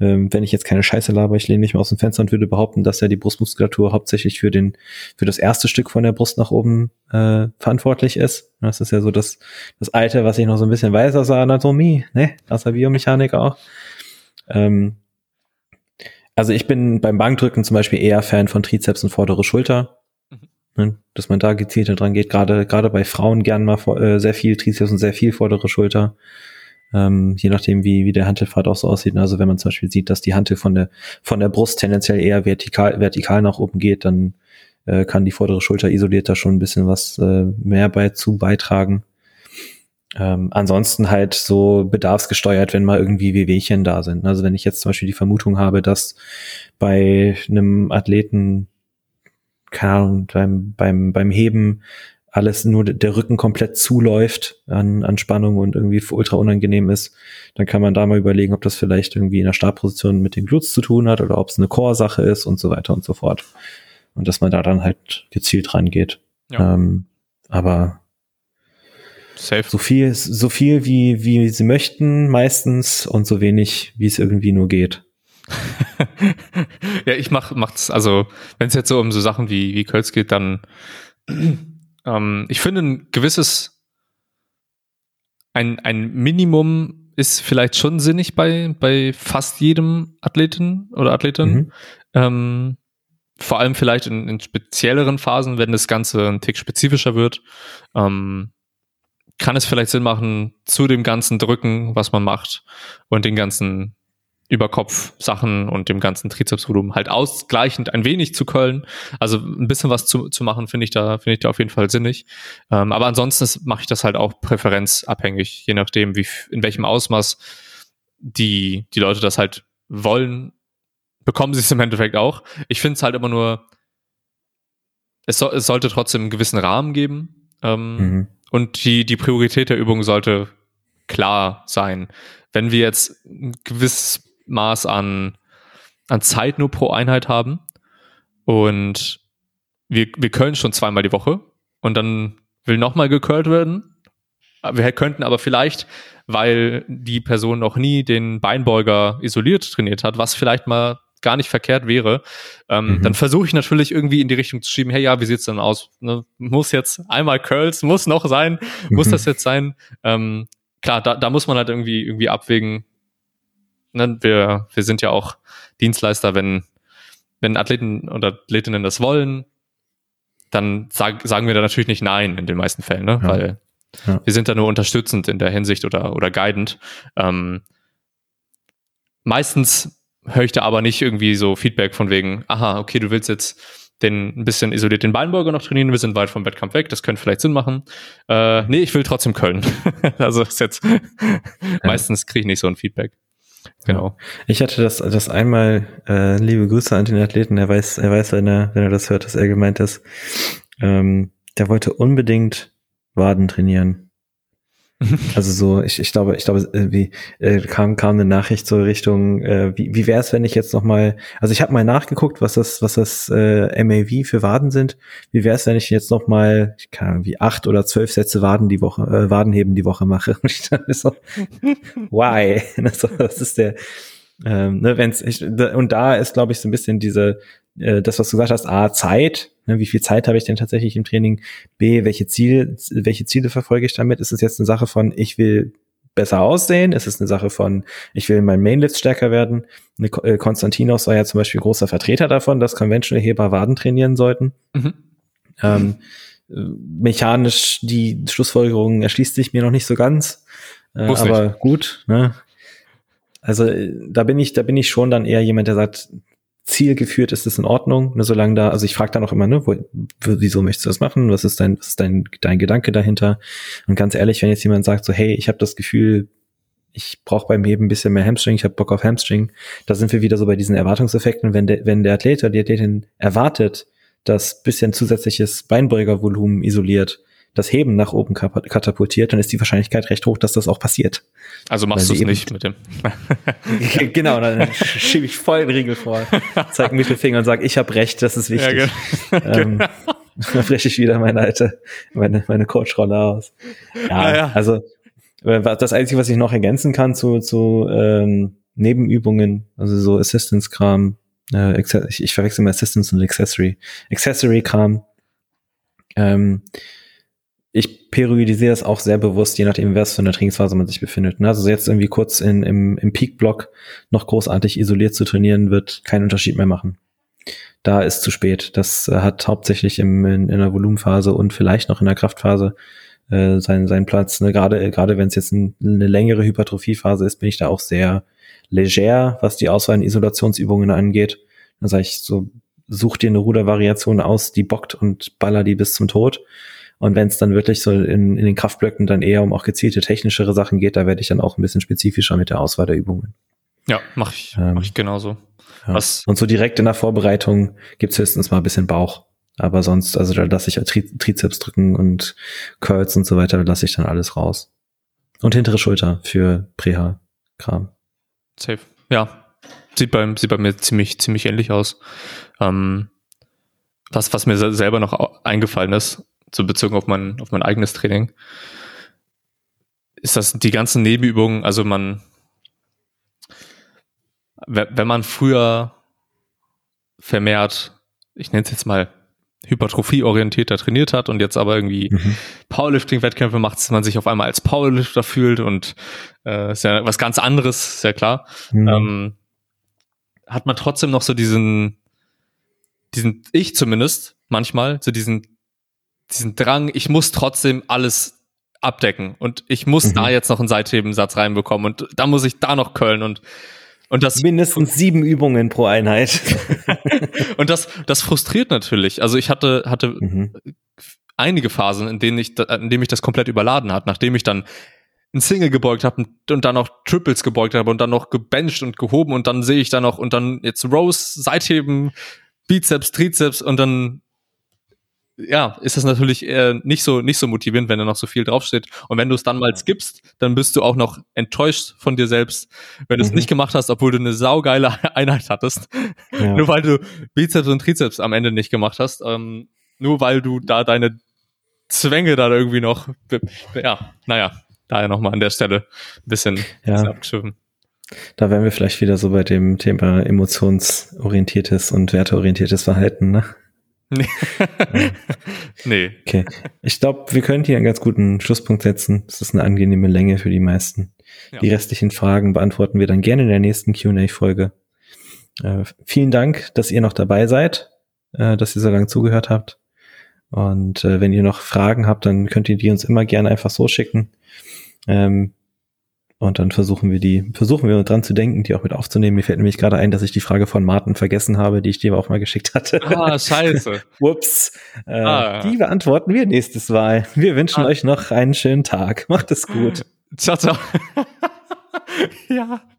ähm, wenn ich jetzt keine Scheiße laber, ich lehne mich mal aus dem Fenster und würde behaupten, dass ja die Brustmuskulatur hauptsächlich für den, für das erste Stück von der Brust nach oben äh, verantwortlich ist. Das ist ja so das, das Alte, was ich noch so ein bisschen weiß aus der Anatomie, ne, aus der Biomechanik auch. Ähm, also ich bin beim Bankdrücken zum Beispiel eher Fan von Trizeps und vordere Schulter. Ne, dass man da gezielter dran geht, gerade gerade bei Frauen gern mal äh, sehr viel Trizeps und sehr viel vordere Schulter ähm, je nachdem, wie, wie der Hantelfahrt auch so aussieht. Also wenn man zum Beispiel sieht, dass die Hantel von der, von der Brust tendenziell eher vertikal, vertikal nach oben geht, dann äh, kann die vordere Schulter isoliert da schon ein bisschen was äh, mehr bei zu beitragen. Ähm, ansonsten halt so bedarfsgesteuert, wenn mal irgendwie Wehwehchen da sind. Also wenn ich jetzt zum Beispiel die Vermutung habe, dass bei einem Athleten, keine Ahnung, beim, beim, beim Heben alles nur der Rücken komplett zuläuft an, an Spannung und irgendwie ultra unangenehm ist, dann kann man da mal überlegen, ob das vielleicht irgendwie in der Startposition mit den Glutes zu tun hat oder ob es eine Core-Sache ist und so weiter und so fort. Und dass man da dann halt gezielt rangeht. Ja. Ähm, aber Safe. so viel, so viel wie, wie sie möchten meistens und so wenig, wie es irgendwie nur geht. ja, ich mach, mach's, also, wenn es jetzt so um so Sachen wie, wie Kölz geht, dann ähm, ich finde ein gewisses, ein, ein Minimum ist vielleicht schon sinnig bei, bei fast jedem Athleten oder Athletin. Mhm. Ähm, vor allem vielleicht in, in, spezielleren Phasen, wenn das Ganze ein Tick spezifischer wird, ähm, kann es vielleicht Sinn machen, zu dem ganzen Drücken, was man macht und den ganzen über Kopf Sachen und dem ganzen Trizepsvolumen halt ausgleichend ein wenig zu Köln. Also ein bisschen was zu, zu machen, finde ich da, finde ich da auf jeden Fall sinnig. Ähm, aber ansonsten mache ich das halt auch präferenzabhängig, je nachdem, wie, in welchem Ausmaß die, die Leute das halt wollen, bekommen sie es im Endeffekt auch. Ich finde es halt immer nur, es, so, es sollte trotzdem einen gewissen Rahmen geben. Ähm, mhm. Und die, die Priorität der Übung sollte klar sein. Wenn wir jetzt ein gewisses Maß an, an Zeit nur pro Einheit haben. Und wir, wir können schon zweimal die Woche und dann will nochmal gecurlt werden. Wir könnten aber vielleicht, weil die Person noch nie den Beinbeuger isoliert trainiert hat, was vielleicht mal gar nicht verkehrt wäre, ähm, mhm. dann versuche ich natürlich irgendwie in die Richtung zu schieben, hey ja, wie sieht's denn aus? Ne? Muss jetzt einmal Curls, muss noch sein, mhm. muss das jetzt sein? Ähm, klar, da, da muss man halt irgendwie, irgendwie abwägen, ne, wir, wir sind ja auch Dienstleister, wenn, wenn Athleten oder Athletinnen das wollen, dann sag, sagen wir da natürlich nicht nein in den meisten Fällen, ne? Ja. weil ja. wir sind da nur unterstützend in der Hinsicht oder, oder guidend. Ähm, meistens höre ich da aber nicht irgendwie so Feedback von wegen, aha, okay, du willst jetzt den ein bisschen isoliert den Beinbeuger noch trainieren, wir sind weit vom Wettkampf weg, das könnte vielleicht Sinn machen. Äh, nee, ich will trotzdem Köln. also ist jetzt meistens kriege ich nicht so ein Feedback. Genau. Ich hatte das, das einmal, äh, liebe Grüße an den Athleten, er weiß, er weiß, wenn er, wenn er das hört, dass er gemeint ist. Ähm, der wollte unbedingt Waden trainieren. Also so, ich, ich glaube, ich glaube, wie äh, kam kam eine Nachricht so Richtung, äh, wie, wie wäre es, wenn ich jetzt noch mal, also ich habe mal nachgeguckt, was das was das äh, MAV für Waden sind. Wie wäre es, wenn ich jetzt noch mal, ich kann Ahnung, wie acht oder zwölf Sätze Waden die Woche, äh, Wadenheben die Woche mache? Und ich dachte so, why? das ist der, ähm, ne, wenn's ich, und da ist, glaube ich, so ein bisschen diese, äh, das, was du gesagt hast, A, Zeit, ne, wie viel Zeit habe ich denn tatsächlich im Training, B, welche Ziele, welche Ziele verfolge ich damit? Ist es jetzt eine Sache von, ich will besser aussehen? Ist es eine Sache von, ich will in meinem Mainlift stärker werden? Äh, Konstantinos war ja zum Beispiel großer Vertreter davon, dass Conventional-Heber Waden trainieren sollten. Mhm. Ähm, mechanisch die Schlussfolgerung erschließt sich mir noch nicht so ganz. Äh, aber nicht. gut, ne? Also äh, da bin ich, da bin ich schon dann eher jemand, der sagt, zielgeführt ist es in Ordnung, ne, solange da, also ich frage dann auch immer, ne, wo, wieso möchtest du das machen? Was ist dein, was ist dein, dein Gedanke dahinter? Und ganz ehrlich, wenn jetzt jemand sagt so, hey, ich habe das Gefühl, ich brauche beim Heben ein bisschen mehr Hamstring, ich habe Bock auf Hamstring, da sind wir wieder so bei diesen Erwartungseffekten. Wenn der, wenn der Athlet oder die Athletin erwartet, dass bisschen zusätzliches Beinbeugervolumen isoliert, das Heben nach oben katapultiert, dann ist die Wahrscheinlichkeit recht hoch, dass das auch passiert. Also machst du es nicht mit dem. genau, dann schiebe ich voll den Riegel vor, zeig Mittelfinger und sag, ich habe recht, das ist wichtig. Ja, genau. ähm, dann breche ich wieder meine alte, meine, meine Coach-Rolle aus. Ja, ah, ja, also das Einzige, was ich noch ergänzen kann zu, zu ähm, Nebenübungen, also so Assistance-Kram, äh, ich, ich verwechsel mal Assistance und Accessory. Accessory-Kram, ähm, ich periodisiere es auch sehr bewusst, je nachdem, was für eine Trainingsphase man sich befindet. Ne? Also jetzt irgendwie kurz in, im, im Peak-Block noch großartig isoliert zu trainieren, wird keinen Unterschied mehr machen. Da ist zu spät. Das äh, hat hauptsächlich im, in, in der Volumenphase und vielleicht noch in der Kraftphase äh, seinen, seinen Platz. Ne? Gerade, gerade wenn es jetzt ein, eine längere Hypertrophiephase ist, bin ich da auch sehr leger, was die Auswahl an Isolationsübungen angeht. Dann sage ich so, such dir eine Rudervariation aus, die bockt und baller die bis zum Tod. Und wenn es dann wirklich so in, in den Kraftblöcken dann eher um auch gezielte technischere Sachen geht, da werde ich dann auch ein bisschen spezifischer mit der Auswahl der Übungen. Ja, mache ich, ähm, mach ich genauso. Ja. Was? Und so direkt in der Vorbereitung gibt's höchstens mal ein bisschen Bauch. Aber sonst, also da lasse ich Tri Trizeps drücken und Curls und so weiter, da lasse ich dann alles raus. Und hintere Schulter für Preha-Kram. Safe. Ja. Sieht bei, sieht bei mir ziemlich, ziemlich ähnlich aus. Ähm, was, was mir selber noch eingefallen ist, so bezogen auf mein, auf mein eigenes Training, ist das die ganzen Nebenübungen, also man, wenn man früher vermehrt, ich nenne es jetzt mal hypertrophie-orientierter trainiert hat und jetzt aber irgendwie mhm. Powerlifting-Wettkämpfe macht, dass man sich auf einmal als Powerlifter fühlt und äh, ist ja was ganz anderes, ist ja klar. Mhm. Ähm, hat man trotzdem noch so diesen, diesen, ich zumindest manchmal, so diesen diesen Drang, ich muss trotzdem alles abdecken und ich muss mhm. da jetzt noch einen Seithebensatz reinbekommen und da muss ich da noch Köln und und das mindestens sieben Übungen pro Einheit. und das das frustriert natürlich. Also ich hatte hatte mhm. einige Phasen, in denen ich in denen mich das komplett überladen hat, nachdem ich dann ein Single gebeugt habe und dann noch Triples gebeugt habe und dann noch gebencht und gehoben und dann sehe ich da noch und dann jetzt Rows, Seitheben, Bizeps, Trizeps und dann ja, ist das natürlich eher nicht so, nicht so motivierend, wenn da noch so viel draufsteht. Und wenn du es dann mal skippst, dann bist du auch noch enttäuscht von dir selbst, wenn du es mhm. nicht gemacht hast, obwohl du eine saugeile Einheit hattest. Ja. nur weil du Bizeps und Trizeps am Ende nicht gemacht hast. Ähm, nur weil du da deine Zwänge da irgendwie noch, ja, naja, daher nochmal an der Stelle ein bisschen, ja. abgeschiffen. Da wären wir vielleicht wieder so bei dem Thema emotionsorientiertes und werteorientiertes Verhalten, ne? Nee. nee. Okay. Ich glaube, wir können hier einen ganz guten Schlusspunkt setzen. Das ist eine angenehme Länge für die meisten. Ja. Die restlichen Fragen beantworten wir dann gerne in der nächsten QA-Folge. Äh, vielen Dank, dass ihr noch dabei seid, äh, dass ihr so lange zugehört habt. Und äh, wenn ihr noch Fragen habt, dann könnt ihr die uns immer gerne einfach so schicken. Ähm, und dann versuchen wir die, versuchen wir dran zu denken, die auch mit aufzunehmen. Mir fällt nämlich gerade ein, dass ich die Frage von Martin vergessen habe, die ich dir auch mal geschickt hatte. Ah, scheiße. Ups. Äh, ah. Die beantworten wir nächstes Mal. Wir wünschen ah. euch noch einen schönen Tag. Macht es gut. Ciao, ciao. ja.